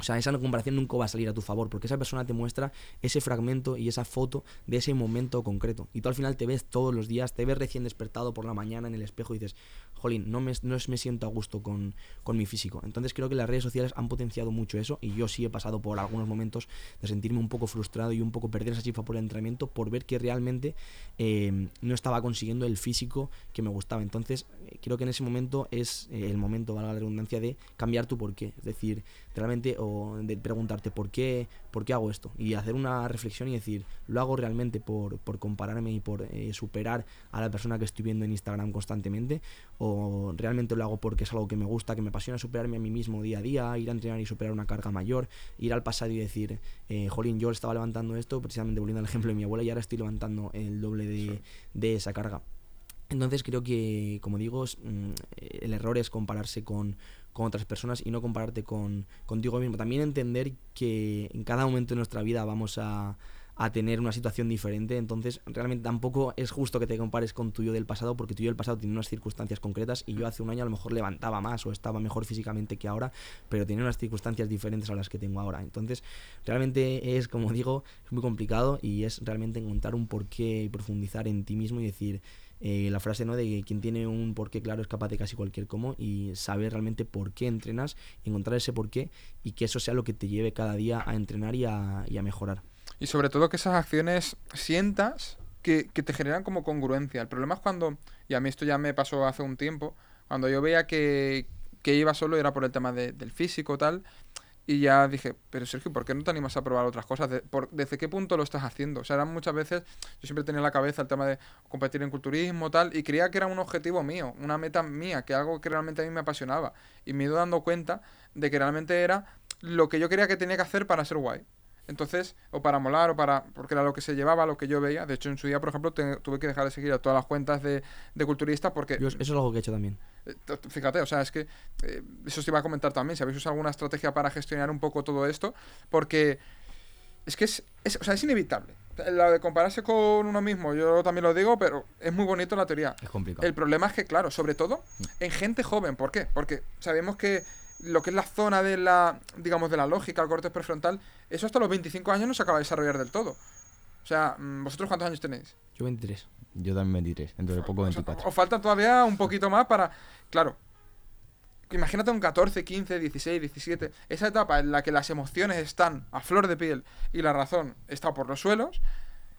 O sea, esa comparación nunca va a salir a tu favor, porque esa persona te muestra ese fragmento y esa foto de ese momento concreto. Y tú al final te ves todos los días, te ves recién despertado por la mañana en el espejo y dices, jolín, no me, no me siento a gusto con, con mi físico. Entonces creo que las redes sociales han potenciado mucho eso y yo sí he pasado por algunos momentos de sentirme un poco frustrado y un poco perder esa chispa por el entrenamiento por ver que realmente eh, no estaba consiguiendo el físico que me gustaba. Entonces eh, creo que en ese momento es eh, el momento, valga la redundancia, de cambiar tu porqué. Es decir, realmente o de preguntarte por qué, por qué hago esto. Y hacer una reflexión y decir, lo hago realmente por, por compararme y por eh, superar a la persona que estoy viendo en Instagram constantemente o realmente lo hago porque es algo que me gusta, que me apasiona superarme a mí mismo día a día, ir a entrenar y superar una carga mayor, ir al pasado y decir, eh, jolín, yo estaba levantando esto, precisamente volviendo al ejemplo de mi abuela y ahora estoy levantando el doble de, de esa carga. Entonces creo que, como digo, mm, el error es compararse con, con otras personas y no compararte con contigo mismo. También entender que en cada momento de nuestra vida vamos a, a tener una situación diferente, entonces realmente tampoco es justo que te compares con tu yo del pasado porque tu yo del pasado tiene unas circunstancias concretas y yo hace un año a lo mejor levantaba más o estaba mejor físicamente que ahora, pero tenía unas circunstancias diferentes a las que tengo ahora. Entonces realmente es, como digo, es muy complicado y es realmente encontrar un porqué y profundizar en ti mismo y decir, eh, la frase ¿no? de quien tiene un porqué claro es capaz de casi cualquier cómo y saber realmente por qué entrenas, encontrar ese porqué y que eso sea lo que te lleve cada día a entrenar y a, a mejorar. Y sobre todo que esas acciones sientas que, que te generan como congruencia. El problema es cuando, y a mí esto ya me pasó hace un tiempo, cuando yo veía que, que iba solo era por el tema de- del físico tal, y ya dije, pero Sergio, ¿por qué no te animas a probar otras cosas? De- por- ¿Desde qué punto lo estás haciendo? O sea, eran muchas veces, yo siempre tenía en la cabeza el tema de competir en culturismo tal, y creía que era un objetivo mío, una meta mía, que algo que realmente a mí me apasionaba. Y me he ido dando cuenta de que realmente era lo que yo quería que tenía que hacer para ser guay. Entonces, o para molar, o para. porque era lo que se llevaba, lo que yo veía. De hecho, en su día, por ejemplo, te- tuve que dejar de seguir a todas las cuentas de, de culturistas porque. Yo, eso es algo que he hecho también. eh, Fíjate, o sea, es que. eh, eso os iba a comentar también, si habéis usado alguna estrategia para gestionar un poco todo esto, porque. Es que es, es- o sea, es inevitable. La de compararse con uno mismo, yo también lo digo, pero es muy bonito la teoría. Es complicado. El problema es que, claro, sobre todo en gente joven. ¿Por qué? Porque sabemos que lo que es la zona de la, digamos, de la lógica, el corte prefrontal, eso hasta los 25 años no se acaba de desarrollar del todo. O sea, mm, ¿vosotros cuántos años tenéis? Yo 23. Yo también 23, dentro de poco O sea, 24. os falta todavía un poquito más para... Claro. Imagínate un 14, 15, 16, 17. Esa etapa en la que las emociones están a flor de piel y la razón está por los suelos.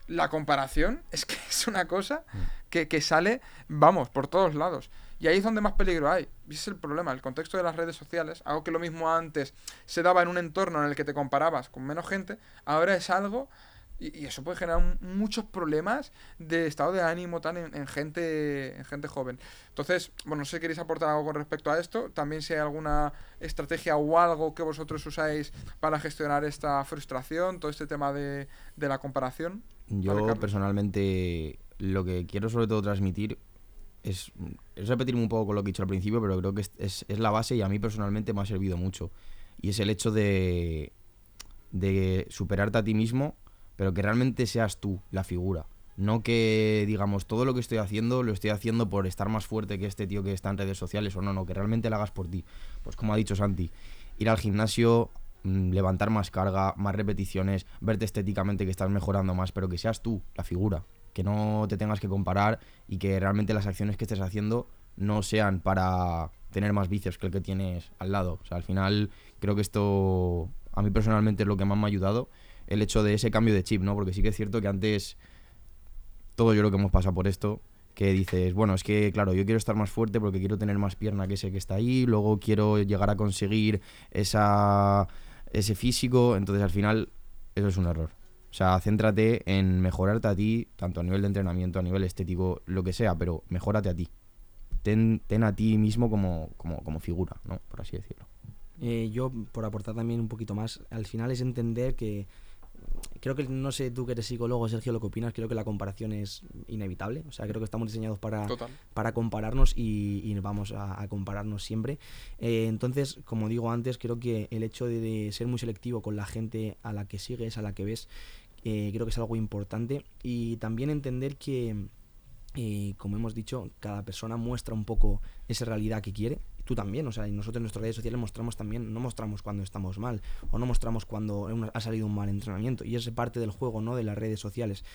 La comparación es que (laughs) es una cosa que, que sale, vamos, por todos lados. Y ahí es donde más peligro hay. Y ese es el problema, el contexto de las redes sociales. Algo que lo mismo antes se daba en un entorno en el que te comparabas con menos gente, ahora es algo Y, eso puede generar un- muchos problemas de estado de ánimo tan en, en gente en gente joven. Entonces, bueno, no sé si queréis aportar algo con respecto a esto. También si hay alguna estrategia o algo que vosotros usáis para gestionar esta frustración, todo este tema de, de la comparación. Yo Vale, personalmente lo que quiero sobre todo transmitir es, es repetirme un poco con lo que he dicho al principio, pero creo que es, es- la base y a mí personalmente me ha servido mucho. Y es el hecho de, de superarte a ti mismo, pero que realmente seas tú la figura. No que digamos todo lo que estoy haciendo lo estoy haciendo por estar más fuerte que este tío que está en redes sociales o no, no, que realmente lo hagas por ti. Pues como ha dicho Santi, ir al gimnasio, mm, levantar más carga, más repeticiones, verte estéticamente que estás mejorando más, pero que seas tú la figura, que no te tengas que comparar y que realmente las acciones que estés haciendo no sean para tener más vicios que el que tienes al lado. O sea, al final creo que esto a mí personalmente es lo que más me ha ayudado, el hecho de ese cambio de chip, ¿no? Porque sí que es cierto que antes todos yo creo que hemos pasado por esto, que dices, bueno, es que claro, yo quiero estar más fuerte porque quiero tener más pierna que ese que está ahí, luego quiero llegar a conseguir esa, ese físico, entonces al final eso es un error. O sea, céntrate en mejorarte a ti, tanto a nivel de entrenamiento, a nivel estético, lo que sea, pero mejórate a ti. Ten, ten a ti mismo como, como, como figura, ¿no? Por así decirlo. Eh, yo, por aportar también un poquito más, al final es entender que creo que no sé tú que eres psicólogo, Sergio, lo que opinas, creo que la comparación es inevitable. O sea, creo que estamos diseñados para, Total. para compararnos y, y vamos a, a compararnos siempre. Eh, entonces, como digo antes, creo que el hecho de, de ser muy selectivo con la gente a la que sigues, a la que ves, eh, creo que es algo importante. Y también entender que, eh, como hemos dicho, cada persona muestra un poco esa realidad que quiere. Tú también, o sea, y nosotros en nuestras redes sociales mostramos también, no mostramos cuando estamos mal, o no mostramos cuando ha salido un mal entrenamiento, y es parte del juego, ¿no? De las redes sociales.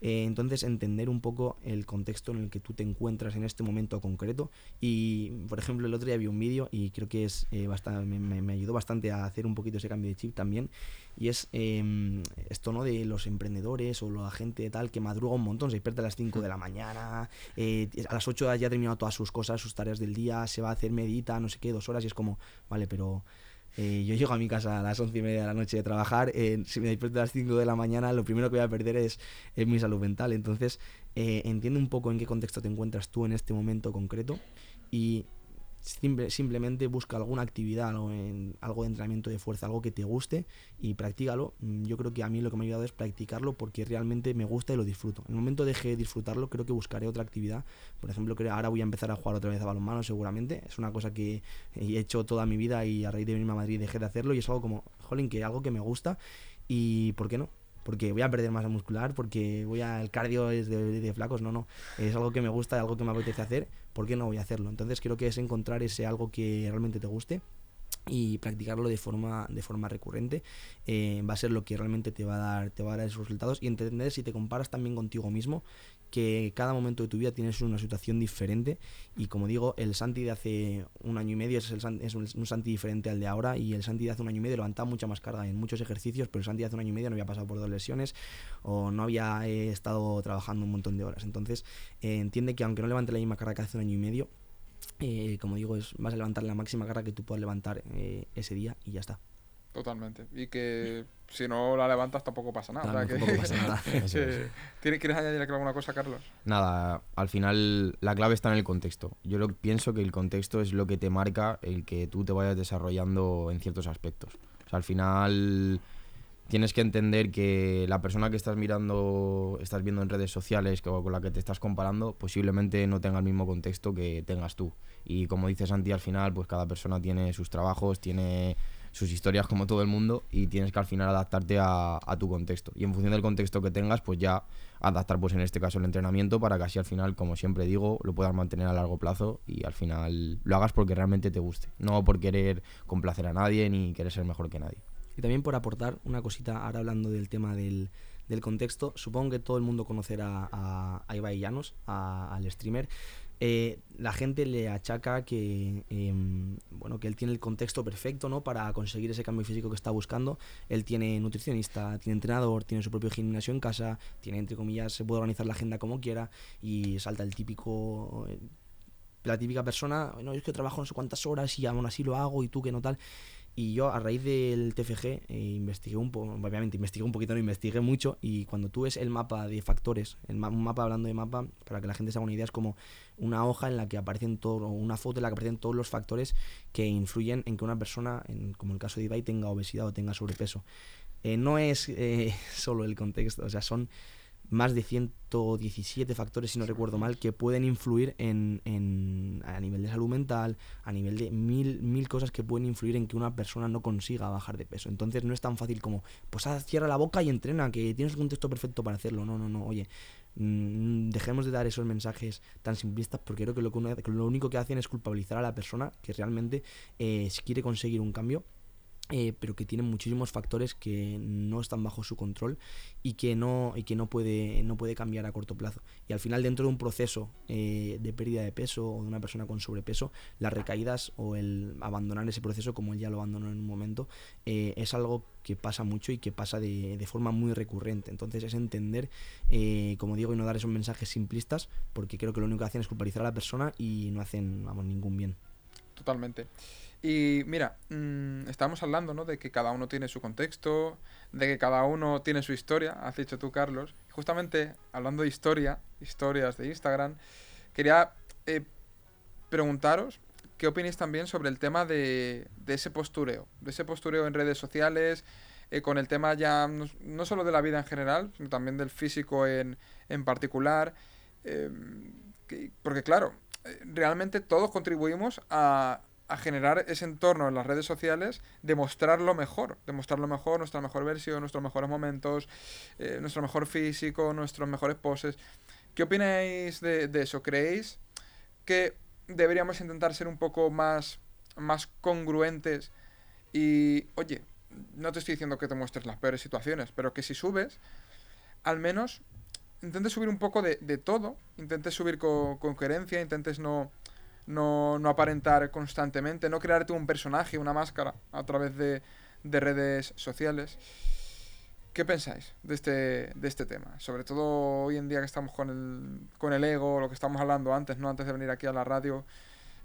Eh, entonces, entender un poco el contexto en el que tú te encuentras en este momento concreto. Y, por ejemplo, el otro día vi un vídeo y creo que es eh, bastante, me, me- ayudó bastante a hacer un poquito ese cambio de chip también. Y es eh, esto, ¿no? De los emprendedores o la gente tal que madruga un montón, se despierta a las 5 de la mañana, eh, a las 8 ya ha terminado todas sus cosas, sus tareas del día, se va a hacer no sé qué, dos horas y es como, vale, pero eh, yo llego a mi casa a las once y media de la noche de trabajar, eh, si me despierto a las 5 de la mañana, lo primero que voy a perder es, es mi salud mental. Entonces, eh, entiende un poco en qué contexto te encuentras tú en este momento concreto y simple- simplemente busca alguna actividad, algo, en- algo de entrenamiento de fuerza, algo que te guste y practícalo. Mm, Yo creo que a mí lo que me ha ayudado es practicarlo porque realmente me gusta y lo disfruto. En el momento deje de disfrutarlo, creo que buscaré otra actividad. Por ejemplo, creo ahora voy a empezar a jugar otra vez a balonmano seguramente. Es una cosa que he hecho toda mi vida y a raíz de venirme a Madrid dejé de hacerlo y es algo como, jolín, que algo que me gusta y ¿por qué no? Porque voy a perder masa muscular, porque voy a, el cardio es de, de flacos, no, no. Es algo que me gusta, algo que me apetece hacer, ¿por qué no voy a hacerlo? Entonces creo que es encontrar ese algo que realmente te guste y practicarlo de forma de forma recurrente eh, va a ser lo que realmente te va a dar te va a dar esos resultados y entender si te comparas también contigo mismo que cada momento de tu vida tienes una situación diferente. Y como digo el Santi de hace un año y medio es, el es un, un Santi diferente al de ahora. Y el Santi de hace un año y medio levantaba mucha más carga en muchos ejercicios pero el Santi de hace un año y medio no había pasado por dos lesiones o no había eh, estado trabajando un montón de horas. Entonces eh, entiende que aunque no levante la misma carga que hace un año y medio eh, como digo, es, vas a levantar la máxima carga que tú puedas levantar eh, ese día y ya está. Totalmente. Y que si no la levantas tampoco pasa nada. o sea Tampoco que- pasa nada. (laughs) Que- ¿Tienes- ¿Quieres añadir alguna cosa, Carlos? Nada, al final la clave está en el contexto. Yo lo, pienso que el contexto es lo que te marca el que tú te vayas desarrollando en ciertos aspectos. O sea, al final tienes que entender que la persona que estás mirando, estás viendo en redes sociales que- o con la que te estás comparando, posiblemente no tenga el mismo contexto que tengas tú. Y como dices Santi, al final, pues cada persona tiene sus trabajos, tiene sus historias como todo el mundo y tienes que al final adaptarte a, tu contexto. Y en función del contexto que tengas, pues ya adaptar, pues en este caso, el entrenamiento para que así al final, como siempre digo, lo puedas mantener a largo plazo y al final lo hagas porque realmente te guste. No por querer complacer a nadie ni querer ser mejor que nadie. Y también por aportar una cosita, ahora hablando del tema del, contexto, supongo que todo el mundo conocerá a, a Llanos, a- al streamer. Eh, la gente le achaca que em, bueno que él tiene el contexto perfecto no para conseguir ese cambio físico que está buscando. Él tiene nutricionista tiene entrenador tiene su propio gimnasio en casa tiene entre comillas se puede organizar la agenda como quiera y salta el típico eh, la típica persona no es que trabajo no sé cuántas horas y aún así lo hago y tú que no tal Y yo a raíz del TFG eh, investigué un poco, obviamente investigué un poquito, no investigué mucho, y cuando tú ves el mapa de factores, el un mapa hablando de mapa, para que la gente se haga una idea, es como una hoja en la que aparecen todos, una foto en la que aparecen todos los factores que influyen en que una persona, en, como el caso de Ibai, tenga obesidad o tenga sobrepeso. Eh, no es eh, (laughs) solo el contexto, o sea, son más de 117 factores, si no recuerdo mal, que pueden influir en, en- a nivel de salud mental, a nivel de mil, mil cosas que pueden influir en que una persona no consiga bajar de peso. Entonces no es tan fácil como, pues haz- cierra la boca y entrena, que tienes el contexto perfecto para hacerlo. No, no, no, oye, mm, dejemos de dar esos mensajes tan simplistas porque creo que lo, que uno- lo único que hacen es culpabilizar a la persona que realmente eh, si quiere conseguir un cambio eh, pero que tiene muchísimos factores que no están bajo su control y que no y que no puede no puede cambiar a corto plazo. Y al final dentro de un proceso eh, de pérdida de peso o de una persona con sobrepeso las recaídas o el abandonar ese proceso como él ya lo abandonó en un momento eh, es algo que pasa mucho y que pasa de, de forma muy recurrente. Entonces es entender como digo y no dar esos mensajes simplistas porque creo que lo único que hacen es culpabilizar a la persona y no hacen ningún bien. Totalmente. Y mira, mm, estábamos hablando, ¿no? De que cada uno tiene su contexto, de que cada uno tiene su historia, has dicho tú, Carlos. Justamente, hablando de historia, historias de Instagram, quería eh, preguntaros qué opináis también sobre el tema de, de ese postureo, de ese postureo en redes sociales, eh, con el tema ya no, solo de la vida en general, sino también del físico en, en particular. que- porque claro, eh, realmente todos contribuimos a, a generar ese entorno en las redes sociales de mostrar lo mejor, de mostrar lo mejor, nuestra mejor versión, nuestros mejores momentos, eh, nuestro mejor físico, nuestros mejores poses. ¿Qué opináis de, de eso? ¿Creéis que deberíamos intentar ser un poco más, más congruentes y, oye, no te estoy diciendo que te muestres las peores situaciones, pero que si subes, al menos intentes subir un poco de, de todo, intentes subir con coherencia, intentes no, no, no aparentar constantemente, no crearte un personaje, una máscara a través de, de redes sociales. ¿Qué pensáis de este, de este tema? Sobre todo hoy en día que estamos con el, con el ego, lo que estamos hablando antes, ¿no? Antes de venir aquí a la radio.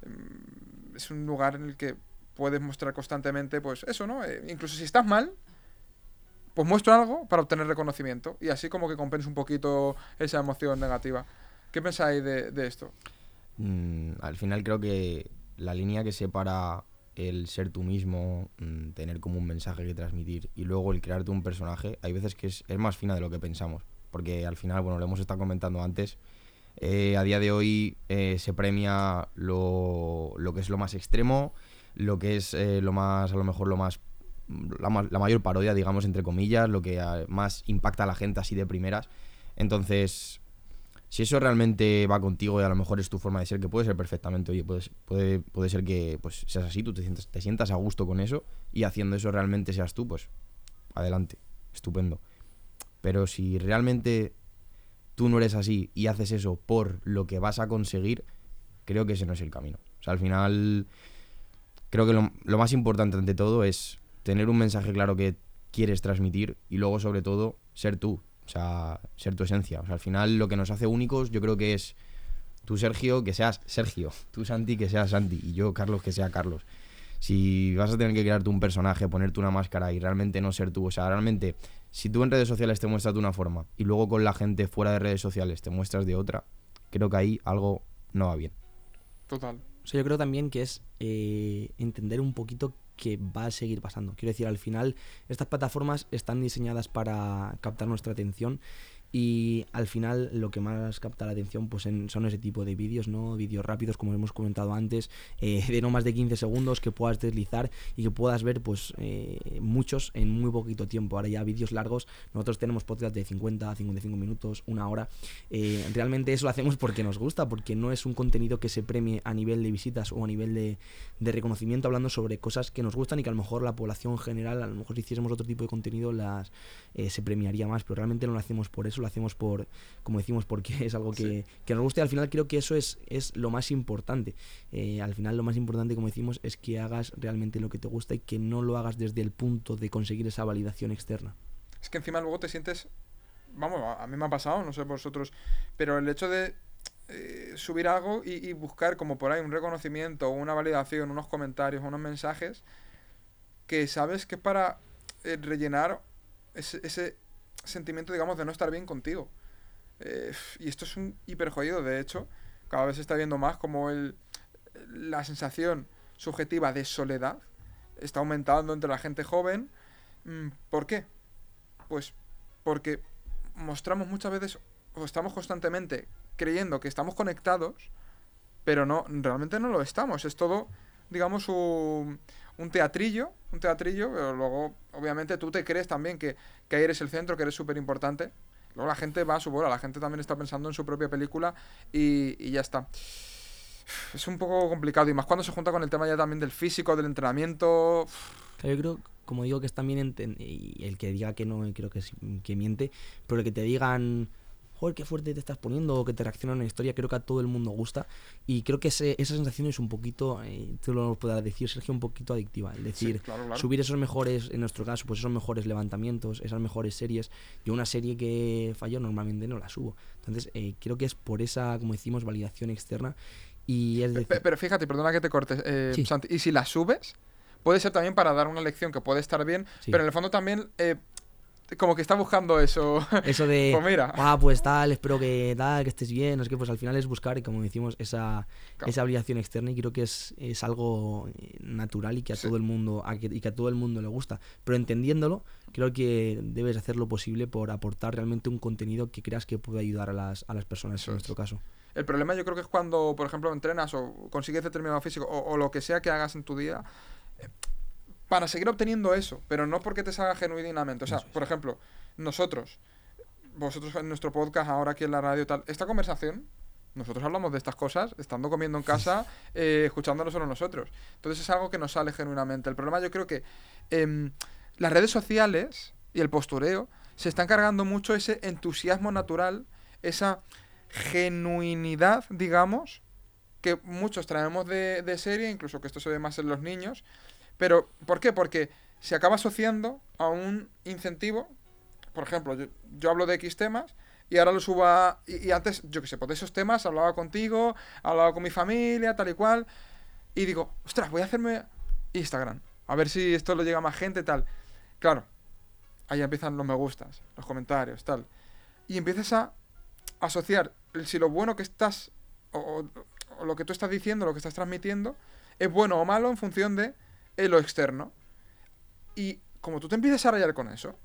mm, Es un lugar en el que puedes mostrar constantemente, pues eso, ¿no? Eh, incluso si estás mal, pues muestro algo para obtener reconocimiento. Y así como que compensa un poquito esa emoción negativa. ¿Qué pensáis de, de esto? Mm, al final creo que la línea que separa el ser tú mismo, mm, tener como un mensaje que transmitir y luego el crearte un personaje, hay veces que es, es más fina de lo que pensamos. Porque al final, bueno, lo hemos estado comentando antes, eh, a día de hoy eh, se premia lo, lo que es lo más extremo, lo que es eh, lo más, a lo mejor lo más la, la mayor parodia, digamos, entre comillas, lo que ah, más impacta a la gente así de primeras. Entonces, si eso realmente va contigo y a lo mejor es tu forma de ser, que puede ser perfectamente, oye, puede, puede, ser que pues, seas así, tú te sientas, te sientas a gusto con eso y haciendo eso realmente seas tú, pues adelante, estupendo. Pero si realmente tú no eres así y haces eso por lo que vas a conseguir, creo que ese no es el camino. O sea, al final, creo que lo, lo más importante ante todo es tener un mensaje claro que quieres transmitir y luego sobre todo ser tú, sea, ser tu esencia. O sea, al final lo que nos hace únicos yo creo que es tú Sergio que seas Sergio, tú Santi que seas Santi y yo Carlos que sea Carlos. Si vas a tener que crearte un personaje, ponerte una máscara y realmente no ser tú, o sea, realmente si tú en redes sociales te muestras de una forma y luego con la gente fuera de redes sociales te muestras de otra, creo que ahí algo no va bien. Total. O sea, yo creo también que es eh, entender un poquito que va a seguir pasando. Quiero decir, al final estas plataformas están diseñadas para captar nuestra atención y al final lo que más capta la atención pues en- son ese tipo de vídeos, ¿no? Vídeos rápidos, como hemos comentado antes, eh, de no más de 15 segundos que puedas deslizar y que puedas ver pues eh, muchos en muy poquito tiempo. Ahora ya vídeos largos, nosotros tenemos podcast de 50 55 minutos, una hora. Eh, realmente eso lo hacemos porque nos gusta, porque no es un contenido que se premie a nivel de visitas o a nivel de, de reconocimiento hablando sobre cosas que nos gustan y que a lo mejor la población general, a lo mejor si hiciésemos otro tipo de contenido las se premiaría más, pero realmente no lo hacemos por eso, lo hacemos por, como decimos, porque es algo que, que nos gusta y al final creo que eso es, es lo más importante. Eh, al final lo más importante, como decimos, es que hagas realmente lo que te gusta y que no lo hagas desde el punto de conseguir esa validación externa. Es que encima luego te sientes. Vamos, a a mí me ha pasado, no sé vosotros. Pero el hecho de eh, subir algo y, y buscar como por ahí un reconocimiento, una validación, unos comentarios, unos mensajes. que sabes que es para eh, rellenar ese, ese sentimiento, digamos, de no estar bien contigo. Eh, y esto es un hiper jodido, de hecho, cada vez se está viendo más como el, la sensación subjetiva de soledad está aumentando entre la gente joven. Mm, ¿Por qué? Pues porque mostramos muchas veces o estamos constantemente creyendo que estamos conectados, pero no, realmente no lo estamos. Es todo, digamos, un, un teatrillo, un teatrillo, pero luego, obviamente, tú te crees también que, que ahí eres el centro, que eres súper importante. Luego la gente va a su bola, la gente también está pensando en su propia película y, ya está. Es un poco complicado y más cuando se junta con el tema ya también del físico, del entrenamiento. Yo creo, como digo, que es también y el que diga que no, creo que, que miente, pero el que te digan, joder, qué fuerte te estás poniendo, o que te reaccionan a una historia, creo que a todo el mundo gusta. Y creo que ese- esa sensación es un poquito, eh, tú lo podrás decir, Sergio, un poquito adictiva. Es decir, claro, claro. subir esos mejores, en nuestro caso, pues esos mejores levantamientos, esas mejores series. Yo una serie que falló normalmente no la subo. Entonces, eh, creo que es por esa, como decimos, validación externa. Y es decir, Pero fíjate, perdona que te cortes, eh, Sí. Santi, y si la subes, puede ser también para dar una lección que puede estar bien, Sí. pero en el fondo también eh, como que está buscando eso. eso de, (laughs) pues mira. ah, pues tal, espero que tal, que estés bien, no sé qué, pues al final es buscar, y como decimos, esa, Claro. esa validación externa y creo que es, es algo eh, natural y que a Sí. todo el mundo a que, y que a todo el mundo le gusta. Pero entendiéndolo, creo que debes hacer lo posible por aportar realmente un contenido que creas que puede ayudar a las, a las personas Eso en es. nuestro caso. El problema yo creo que es cuando, por ejemplo, entrenas o consigues determinado físico o, o lo que sea que hagas en tu día eh, para seguir obteniendo eso, pero no porque te salga genuinamente. O sea, por ejemplo, nosotros, vosotros en nuestro podcast, ahora aquí en la radio, tal, esta conversación, nosotros hablamos de estas cosas estando comiendo en casa, (laughs) eh, escuchándonos solo nosotros. Entonces es algo que nos sale genuinamente. El problema yo creo que em, las redes sociales y el postureo se están cargando mucho ese entusiasmo natural, esa genuinidad, digamos, que muchos traemos de, de serie, incluso que esto se ve más en los niños. Pero, ¿por qué? Porque se acaba asociando a un incentivo. Por ejemplo, yo, hablo de X temas y ahora lo subo a... Y, antes, yo qué sé, pues de esos temas hablaba contigo, hablaba con mi familia, tal y cual. Y digo, ostras, voy a hacerme Instagram. A ver si esto lo llega a más gente, tal. Claro, ahí empiezan los me gustas, los comentarios, tal. Y empiezas a asociar si lo bueno que estás, o- o lo que tú estás diciendo, lo que estás transmitiendo, es bueno o malo en función de eh, lo externo. Y como tú te empiezas a rayar con eso,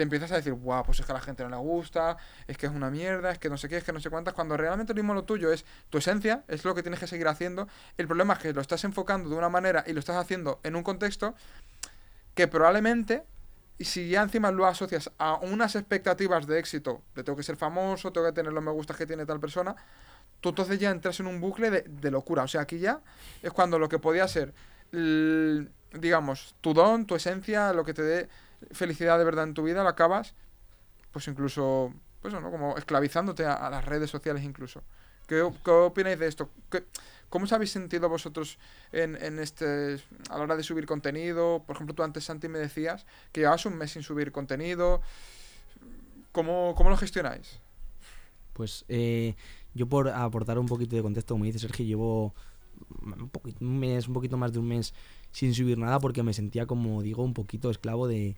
te empiezas a decir, guau, pues es que a la gente no le gusta, es que es una mierda, es que no sé qué, es que no sé cuántas, cuando realmente lo mismo lo tuyo es tu esencia, es lo que tienes que seguir haciendo. El problema es que lo estás enfocando de una manera y lo estás haciendo en un contexto que probablemente, si ya encima lo asocias a unas expectativas de éxito, de tengo que ser famoso, tengo que tener los me gustas que tiene tal persona, tú entonces ya entras en un bucle de, de locura. O sea, aquí ya es cuando lo que podía ser, digamos, tu don, tu esencia, lo que te dé felicidad de verdad en tu vida, lo acabas, pues incluso, pues no, como esclavizándote a, las redes sociales incluso. ¿Qué, qué opináis de esto? ¿Qué- ¿Cómo os habéis sentido vosotros en, en este a la hora de subir contenido? Por ejemplo, tú antes, Santi, me decías que llevabas un mes sin subir contenido. ¿Cómo, cómo lo gestionáis? Pues eh, yo por aportar un poquito de contexto, como dice Sergio, llevo un, poqui- un mes, un poquito más de un mes sin subir nada porque me sentía, como digo, un poquito esclavo de,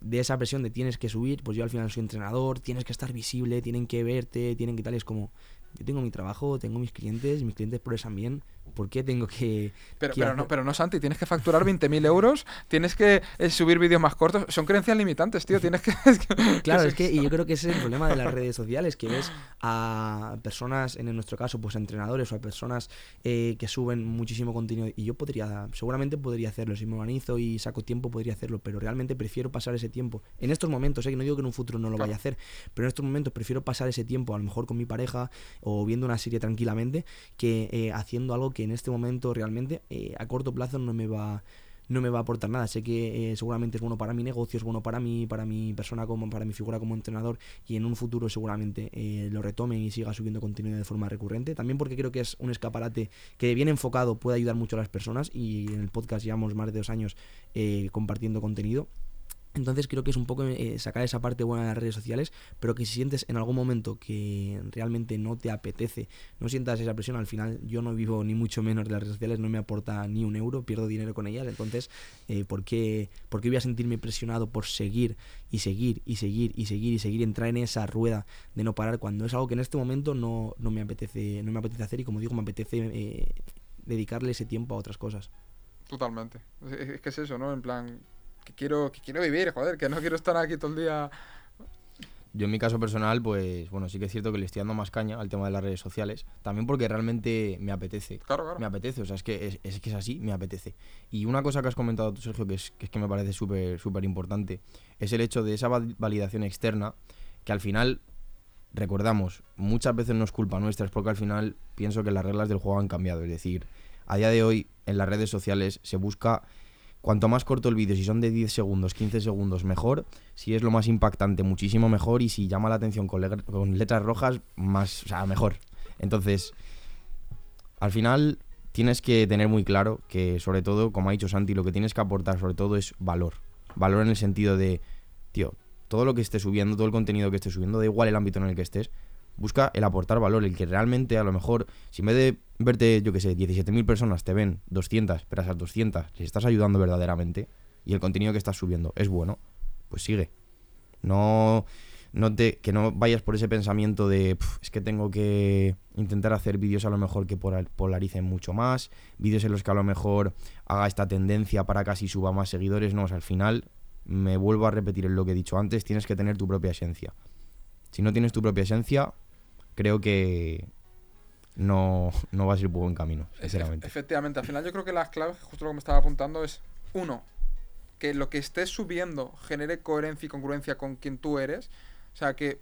de esa presión de tienes que subir, pues yo al final soy entrenador, tienes que estar visible, tienen que verte, tienen que tal, es como, yo tengo mi trabajo, tengo mis clientes, mis clientes progresan bien, ¿por qué tengo que... Pero, ¿Qué pero, no, pero no, Santi, tienes que facturar 20.000 euros, tienes que eh, subir vídeos más cortos. Son creencias limitantes, tío. Tienes que. (laughs) es que- Claro, (laughs) es que y yo creo que ese es el problema de las redes sociales, que ves a personas, en nuestro caso, pues a entrenadores o a personas eh, que suben muchísimo contenido. Y yo podría, seguramente podría hacerlo, si me organizo y saco tiempo, podría hacerlo, pero realmente prefiero pasar ese tiempo. En estos momentos, eh, que no digo que en un futuro no lo Claro. vaya a hacer, pero en estos momentos prefiero pasar ese tiempo, a lo mejor con mi pareja o viendo una serie tranquilamente, que eh, haciendo algo que en este momento realmente eh, a corto plazo no me va no me va a aportar nada. Sé que eh, seguramente es bueno para mi negocio, es bueno para mí, para mi persona como para mi figura como entrenador y en un futuro seguramente eh, lo retome y siga subiendo contenido de forma recurrente. También porque creo que es un escaparate que bien enfocado puede ayudar mucho a las personas y en el podcast llevamos más de dos años compartiendo contenido. Entonces creo que es un poco eh, sacar esa parte buena de las redes sociales, pero que si sientes en algún momento que realmente no te apetece, no sientas esa presión, al final yo no vivo ni mucho menos de las redes sociales, no me aporta ni un euro, pierdo dinero con ellas, entonces eh, ¿por, qué, ¿por qué voy a sentirme presionado por seguir y seguir y seguir y seguir y seguir, entrar en esa rueda de no parar cuando es algo que en este momento no, no me, apetece, no me apetece hacer y como digo, me apetece eh, dedicarle ese tiempo a otras cosas. Totalmente. Es, es que es eso, ¿no? En plan, que quiero, que quiero vivir, joder, que no quiero estar aquí todo el día. Yo en mi caso personal, pues bueno, sí que es cierto que le estoy dando más caña al tema de las redes sociales, también porque realmente me apetece. Claro, claro. Me apetece, o sea, es que es, es que es así, me apetece. Y una cosa que has comentado tú, Sergio, que es que, es que me parece súper súper importante, es el hecho de esa val- validación externa, que al final, recordamos, muchas veces no es culpa nuestra, es porque al final pienso que las reglas del juego han cambiado. Es decir, a día de hoy en las redes sociales se busca cuanto más corto el vídeo, si son de 10 segundos, 15 segundos, mejor. Si es lo más impactante, muchísimo mejor. Y si llama la atención con, letras rojas, más, o sea, mejor. Entonces, al final tienes que tener muy claro que, sobre todo, como ha dicho Santi, lo que tienes que aportar, sobre todo, es valor. Valor en el sentido de, tío, todo lo que estés subiendo, todo el contenido que estés subiendo, da igual el ámbito en el que estés, busca el aportar valor, el que realmente a lo mejor, si en vez de verte, yo que sé, 17.000 personas te ven 200, pero a esas 200 les estás ayudando verdaderamente y el contenido que estás subiendo es bueno, pues sigue. No, no te, que no vayas por ese pensamiento de "Pf, es que tengo que intentar hacer vídeos a lo mejor que polar- polaricen mucho más, vídeos en los que a lo mejor haga esta tendencia para casi suba más seguidores. No, o sea, al final me vuelvo a repetir en lo que he dicho antes, tienes que tener tu propia esencia. Si no tienes tu propia esencia, creo que no, no vas a por buen camino, sinceramente. Efectivamente, al final yo creo que las claves, justo lo que me estaba apuntando, es uno, que lo que estés subiendo genere coherencia y congruencia con quien tú eres. O sea, que.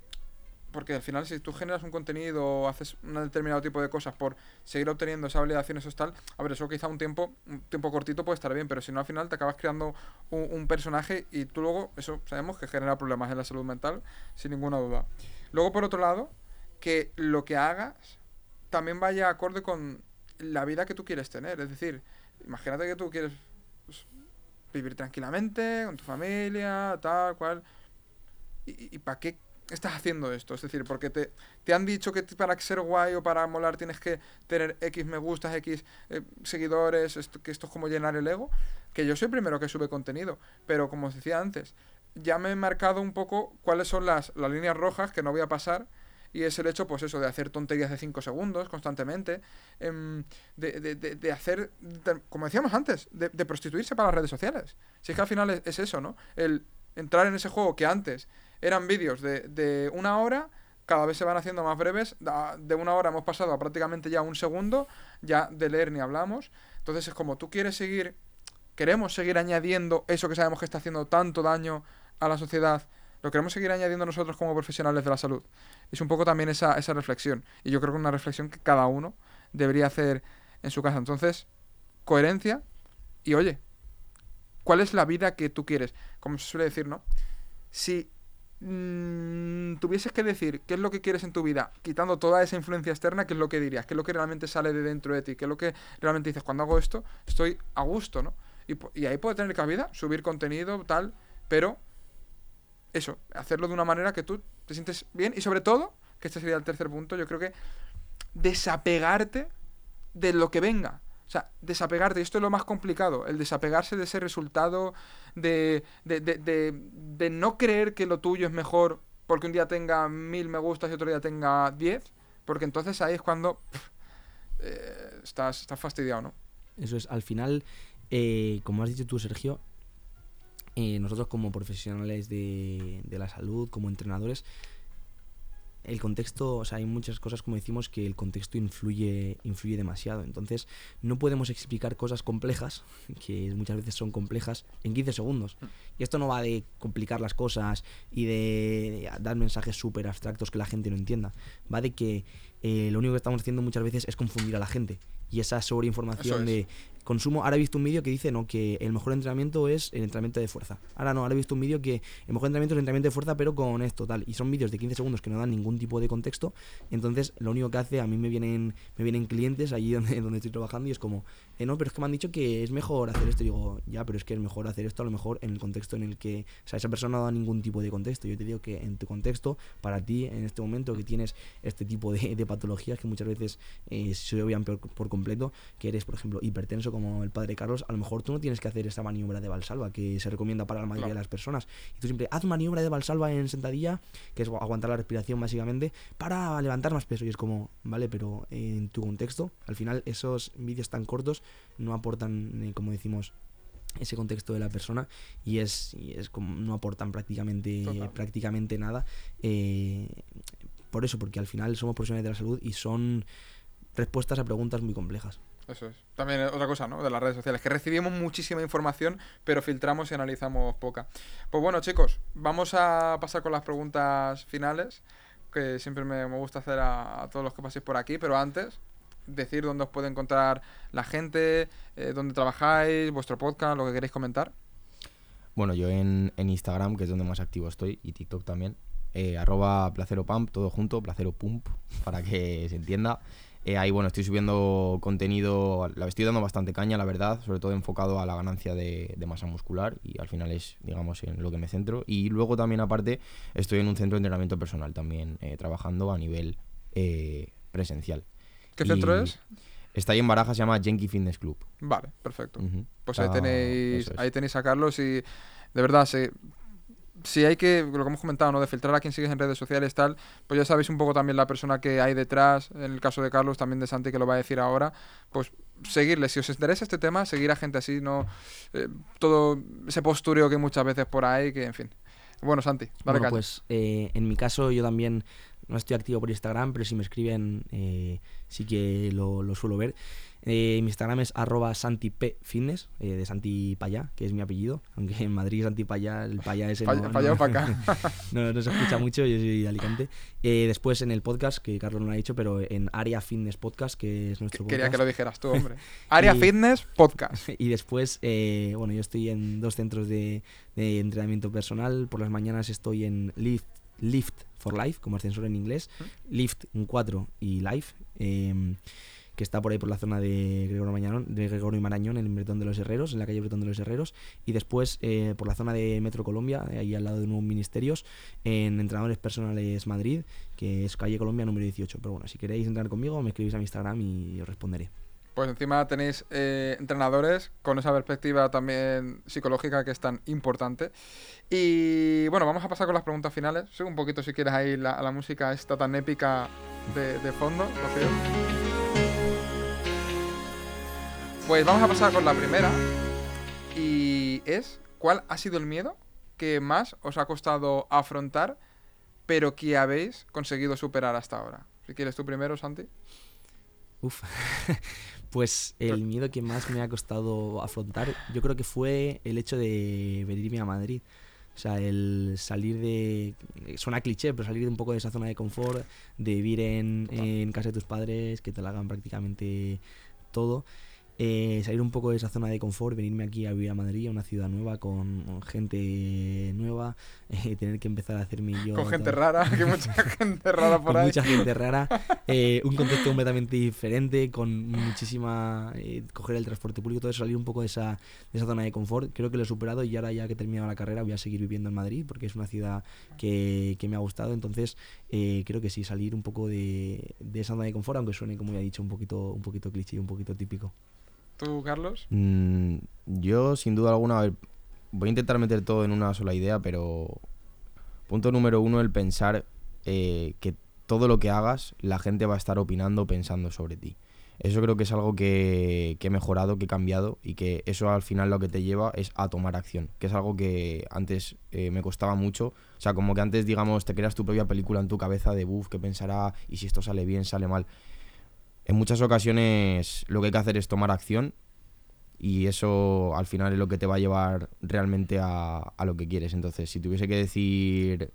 Porque al final, si tú generas un contenido o haces un determinado tipo de cosas por seguir obteniendo esa validación, eso es tal. A ver, eso quizá un tiempo, un tiempo cortito puede estar bien, pero si no, al final te acabas creando un, un personaje y tú luego, eso sabemos que genera problemas en la salud mental, sin ninguna duda. Luego, por otro lado, que lo que hagas también vaya acorde con la vida que tú quieres tener. Es decir, imagínate que tú quieres pues, vivir tranquilamente, con tu familia, tal cual. ¿Y, para qué estás haciendo esto? Es decir, porque te, te han dicho que para ser guay o para molar tienes que tener X me gustas, X eh, seguidores, esto, que esto es como llenar el ego. Que yo soy el primero que sube contenido, pero como os decía antes, ya me he marcado un poco cuáles son las, las líneas rojas que no voy a pasar. Y es el hecho, pues eso, de hacer tonterías de 5 segundos constantemente, em, de, de- de- de hacer, como decíamos antes, de, prostituirse para las redes sociales. Si es que al final es, es eso, ¿no? El entrar en ese juego que antes eran vídeos de, de una hora, cada vez se van haciendo más breves. De una hora hemos pasado a prácticamente ya un segundo, ya de leer ni hablamos. Entonces es como tú quieres seguir, queremos seguir añadiendo eso que sabemos que está haciendo tanto daño a la sociedad. Lo queremos seguir añadiendo nosotros como profesionales de la salud. Es un poco también esa, esa reflexión. Y yo creo que una reflexión que cada uno debería hacer en su casa. Entonces, coherencia y oye, ¿cuál es la vida que tú quieres? Como se suele decir, ¿no? Si mm, tuvieses que decir qué es lo que quieres en tu vida, quitando toda esa influencia externa, ¿qué es lo que dirías? ¿Qué es lo que realmente sale de dentro de ti? ¿Qué es lo que realmente dices? Cuando hago esto, estoy a gusto, ¿no? Y, y ahí puede tener cabida, subir contenido, tal, pero eso, hacerlo de una manera que tú te sientes bien y sobre todo, que este sería el tercer punto, yo creo que desapegarte de lo que venga. O sea, desapegarte, y esto es lo más complicado, el desapegarse de ese resultado, de, de, de, de, no creer que lo tuyo es mejor porque un día tenga mil me gustas y otro día tenga diez, porque entonces ahí es cuando eh, estás, estás fastidiado, ¿no? Eso es, al final, eh, como has dicho tú, Sergio, eh, nosotros como profesionales de, de la salud, como entrenadores, el contexto, o sea, hay muchas cosas, como decimos, que el contexto influye, influye demasiado. Entonces, no podemos explicar cosas complejas, que muchas veces son complejas, en 15 segundos. Y esto no va de complicar las cosas y de dar mensajes súper abstractos que la gente no entienda. Va de que eh, lo único que estamos haciendo muchas veces es confundir a la gente. Y esa sobreinformación es. de consumo. Ahora he visto un vídeo que dice no que el mejor entrenamiento es el entrenamiento de fuerza. Ahora no, ahora he visto un vídeo que el mejor entrenamiento es el entrenamiento de fuerza, pero con esto, tal. Y son vídeos de 15 segundos que no dan ningún tipo de contexto. Entonces, lo único que hace, a mí me vienen, me vienen clientes allí (laughs) donde, donde estoy trabajando y es como, eh, no, pero es que me han dicho que es mejor hacer esto. Y digo, ya, pero es que es mejor hacer esto a lo mejor en el contexto en el que, o sea, esa persona no da ningún tipo de contexto. Yo te digo que en tu contexto, para ti, en este momento que tienes este tipo de, de patologías que muchas veces eh, se obvian por, por completo, que eres, por ejemplo, hipertenso como el padre Carlos, a lo mejor tú no tienes que hacer esa maniobra de Valsalva que se recomienda para la mayoría de las personas. Y tú siempre haz maniobra de Valsalva en sentadilla, que es aguantar la respiración básicamente, para levantar más peso. Y es como, vale, pero en tu contexto, al final esos vídeos tan cortos no aportan, eh, como decimos, ese contexto de la persona y es, y es como no aportan prácticamente Total. prácticamente nada eh, por eso porque al final somos profesionales de la salud y son respuestas a preguntas muy complejas Eso es. También otra cosa, ¿no? De las redes sociales, que recibimos muchísima información, pero filtramos y analizamos poca. Pues bueno, chicos, vamos a pasar con las preguntas finales, que siempre me, me gusta hacer a, a todos los que paséis por aquí, pero antes, decir dónde os puede encontrar la gente, eh, dónde trabajáis, vuestro podcast, lo que queréis comentar. Bueno, yo en, en Instagram, que es donde más activo estoy, y TikTok también, eh, arroba placeropump, todo junto, placeropump, (laughs) para que se entienda. Eh, ahí, bueno, estoy subiendo contenido, la estoy dando bastante caña, la verdad, sobre todo enfocado a la ganancia de, masa muscular y al final es, digamos, en lo que me centro. Y luego también, aparte, estoy en un centro de entrenamiento personal también, eh, trabajando a nivel presencial. ¿Qué centro es? Está ahí en Baraja, se llama Yankee Fitness Club. Vale, perfecto. Pues ahí tenéis, es. ahí tenéis a Carlos y de verdad, si, si hay que, lo que hemos comentado, ¿no? De filtrar a quien sigues en redes sociales, tal, pues ya sabéis un poco también la persona que hay detrás, en el caso de Carlos, también de Santi, que lo va a decir ahora, pues seguirle, si os interesa este tema, seguir a gente así, no eh, todo ese postureo que hay muchas veces por ahí, que en fin. Bueno, Santi, dale bueno pues eh, en mi caso yo también no estoy activo por Instagram pero si me escriben eh, sí que lo, lo suelo ver Eh, mi Instagram es arroba santipfitness eh, de Santi Payá que es mi apellido aunque en Madrid Santi Payá el Payá ese Falla- no, fallado no- para acá. (laughs) no, no se escucha mucho, yo soy de Alicante. Eh, después en el podcast, que Carlos no lo ha dicho, pero en Área Fitness Podcast, que es nuestro Quería que podcast. lo dijeras tú, hombre. Área (laughs) Y- Fitness Podcast. (laughs) Y después, eh, bueno, yo estoy en dos centros de, de entrenamiento personal. Por las mañanas estoy en Lift, Lift for Life, como ascensor en inglés. Lift un 4 y Life, eh, que está por ahí por la zona de Gregorio Marañón, de Gregorio Marañón, en el Bretón de los Herreros, en la calle Bretón de los Herreros. Y después eh, por la zona de Metro Colombia, eh, ahí al lado de nuevos ministerios, en Entrenadores Personales Madrid, que es calle Colombia número 18. Pero bueno, si queréis entrar conmigo, me escribís a mi Instagram y os responderé. Pues encima tenéis eh, entrenadores con esa perspectiva también psicológica que es tan importante. Y bueno, vamos a pasar con las preguntas finales. Sube un poquito si quieres ahí la, la música esta tan épica de, de fondo. Pues vamos a pasar con la primera. Y es, ¿cuál ha sido el miedo que más os ha costado afrontar, pero que habéis conseguido superar hasta ahora? Si quieres tú primero, Santi. Uf. (laughs) pues el miedo que más me ha costado afrontar, yo creo que fue el hecho de venirme a Madrid. O sea, el salir de. Suena cliché, pero salir de un poco de esa zona de confort, de vivir en, en casa de tus padres, que te la hagan prácticamente todo. Eh, salir un poco de esa zona de confort, venirme aquí a vivir a Madrid, a una ciudad nueva, con gente nueva, eh, tener que empezar a hacerme yo. Con gente rara, (laughs) que mucha gente rara por con ahí. mucha gente rara, (laughs) eh, un contexto completamente diferente, con muchísima... eh, coger el transporte público, todo eso, salir un poco de esa, de esa zona de confort. Creo que lo he superado y ahora ya que he terminado la carrera voy a seguir viviendo en Madrid porque es una ciudad que, que me ha gustado. Entonces eh, creo que sí, salir un poco de, de esa zona de confort, aunque suene, como ya he dicho, un poquito, un poquito cliché y un poquito típico. ¿Tú, Carlos? Mm, yo, sin duda alguna, voy a intentar meter todo en una sola idea, pero punto número uno, el pensar eh, que todo lo que hagas, la gente va a estar opinando, pensando sobre ti. Eso creo que es algo que, he mejorado, que he cambiado y que eso al final lo que te lleva es a tomar acción, que es algo que antes eh, me costaba mucho. O sea, como que antes, digamos, te creas tu propia película en tu cabeza de, buf, que pensará y si esto sale bien, sale mal. En muchas ocasiones lo que hay que hacer es tomar acción y eso al final es lo que te va a llevar realmente a, lo que quieres. Entonces, si tuviese que decir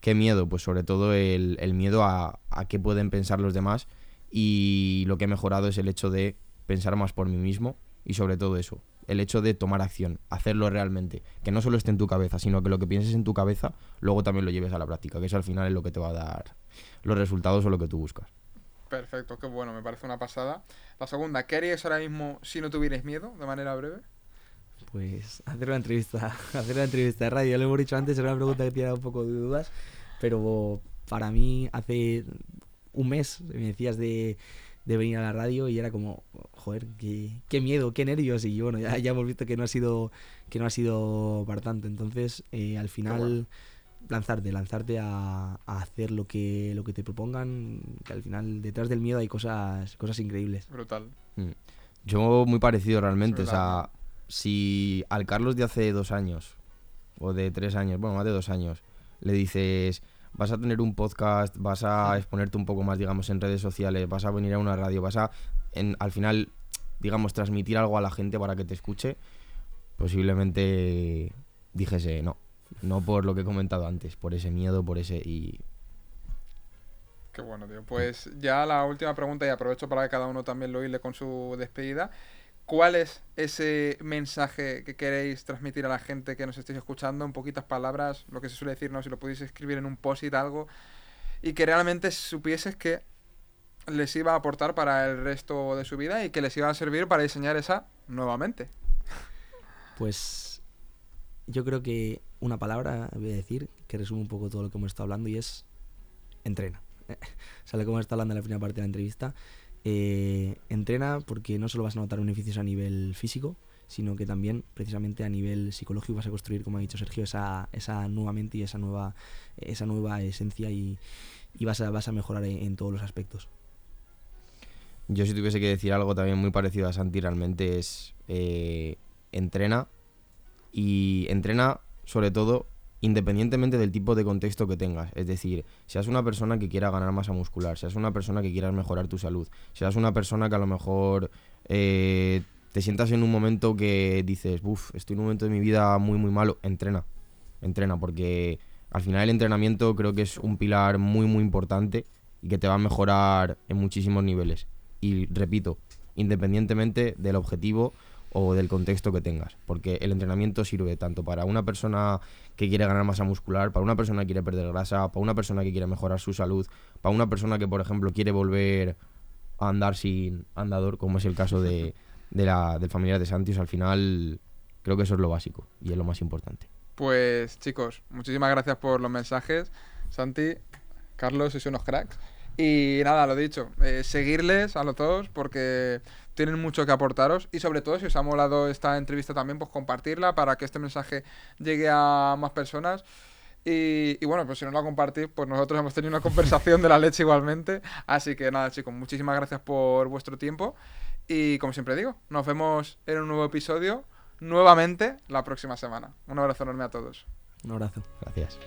¿Qué miedo? Pues sobre todo el, el miedo a, a qué pueden pensar los demás y lo que he mejorado es el hecho de pensar más por mí mismo y sobre todo eso, el hecho de tomar acción, hacerlo realmente, que no solo esté en tu cabeza, sino que lo que pienses en tu cabeza luego también lo lleves a la práctica, que eso al final es lo que te va a dar los resultados o lo que tú buscas. Perfecto, qué bueno, me parece una pasada. La segunda, ¿qué haríais ahora mismo si no tuvierais miedo, de manera breve? Pues hacer una entrevista, (laughs) hacer una entrevista de radio, ya lo hemos dicho antes, era una pregunta que tiene un poco de dudas, pero para mí hace un mes me decías de, de venir a la radio y era como, joder, qué, qué miedo, qué nervios y bueno, ya, ya hemos visto que no ha sido que no ha sido para tanto, entonces eh, al final bueno. Lanzarte, lanzarte a, a hacer lo que lo que te propongan, que al final detrás del miedo hay cosas cosas increíbles. Brutal. Mm. Yo muy parecido realmente, o sea, si al Carlos de hace dos años, o de tres años, bueno, más de dos años, le dices, vas a tener un podcast, vas a exponerte un poco más, digamos, en redes sociales, vas a venir a una radio, vas a, en- al final, digamos, transmitir algo a la gente para que te escuche, posiblemente dijese no. No por lo que he comentado antes, por ese miedo, por ese... Y Qué bueno, tío. Pues ya la última pregunta y aprovecho para que cada uno también lo hile con su despedida. ¿Cuál es ese mensaje que queréis transmitir a la gente que nos estéis escuchando en poquitas palabras? Lo que se suele decir, ¿no? Si lo pudieseis escribir en un post-it, algo. Y que realmente supieses que les iba a aportar para el resto de su vida y que les iba a servir para diseñar esa nuevamente. Pues yo creo que una palabra voy a decir que resume un poco todo lo que hemos estado hablando y es entrena. o sea, lo que hemos hablando en la primera parte de la entrevista. Eh, entrena porque no solo vas a notar beneficios a nivel físico, sino que también precisamente a nivel psicológico vas a construir, como ha dicho Sergio, esa, esa nueva mente y esa nueva, esa nueva esencia y, y vas, a, vas a mejorar en, en todos los aspectos. Yo si tuviese que decir algo también muy parecido a Santi realmente es eh, entrena y entrena sobre todo independientemente del tipo de contexto que tengas. Es decir, seas una persona que quiera ganar masa muscular, seas una persona que quieras mejorar tu salud, seas una persona que a lo mejor eh, te sientas en un momento que dices, uff, estoy en un momento de mi vida muy muy malo, entrena, entrena, porque al final el entrenamiento creo que es un pilar muy muy importante y que te va a mejorar en muchísimos niveles. Y repito, independientemente del objetivo o del contexto que tengas, porque el entrenamiento sirve tanto para una persona que quiere ganar masa muscular, para una persona que quiere perder grasa, para una persona que quiere mejorar su salud, para una persona que, por ejemplo, quiere volver a andar sin andador, como es el caso de, (laughs) de la, del familiar de Santi. O sea, al final, creo que eso es lo básico y es lo más importante. Pues chicos, muchísimas gracias por los mensajes. Santi, Carlos, sois unos cracks. Y nada, lo dicho, eh, seguirles a los dos porque tienen mucho que aportaros y sobre todo si os ha molado esta entrevista también, pues compartirla para que este mensaje llegue a más personas. Y, bueno, pues si no la compartís, pues nosotros hemos tenido una (laughs) conversación de la leche igualmente. Así que nada, chicos, muchísimas gracias por vuestro tiempo. Y como siempre digo, nos vemos en un nuevo episodio nuevamente la próxima semana. Un abrazo enorme a todos. Un abrazo. Gracias.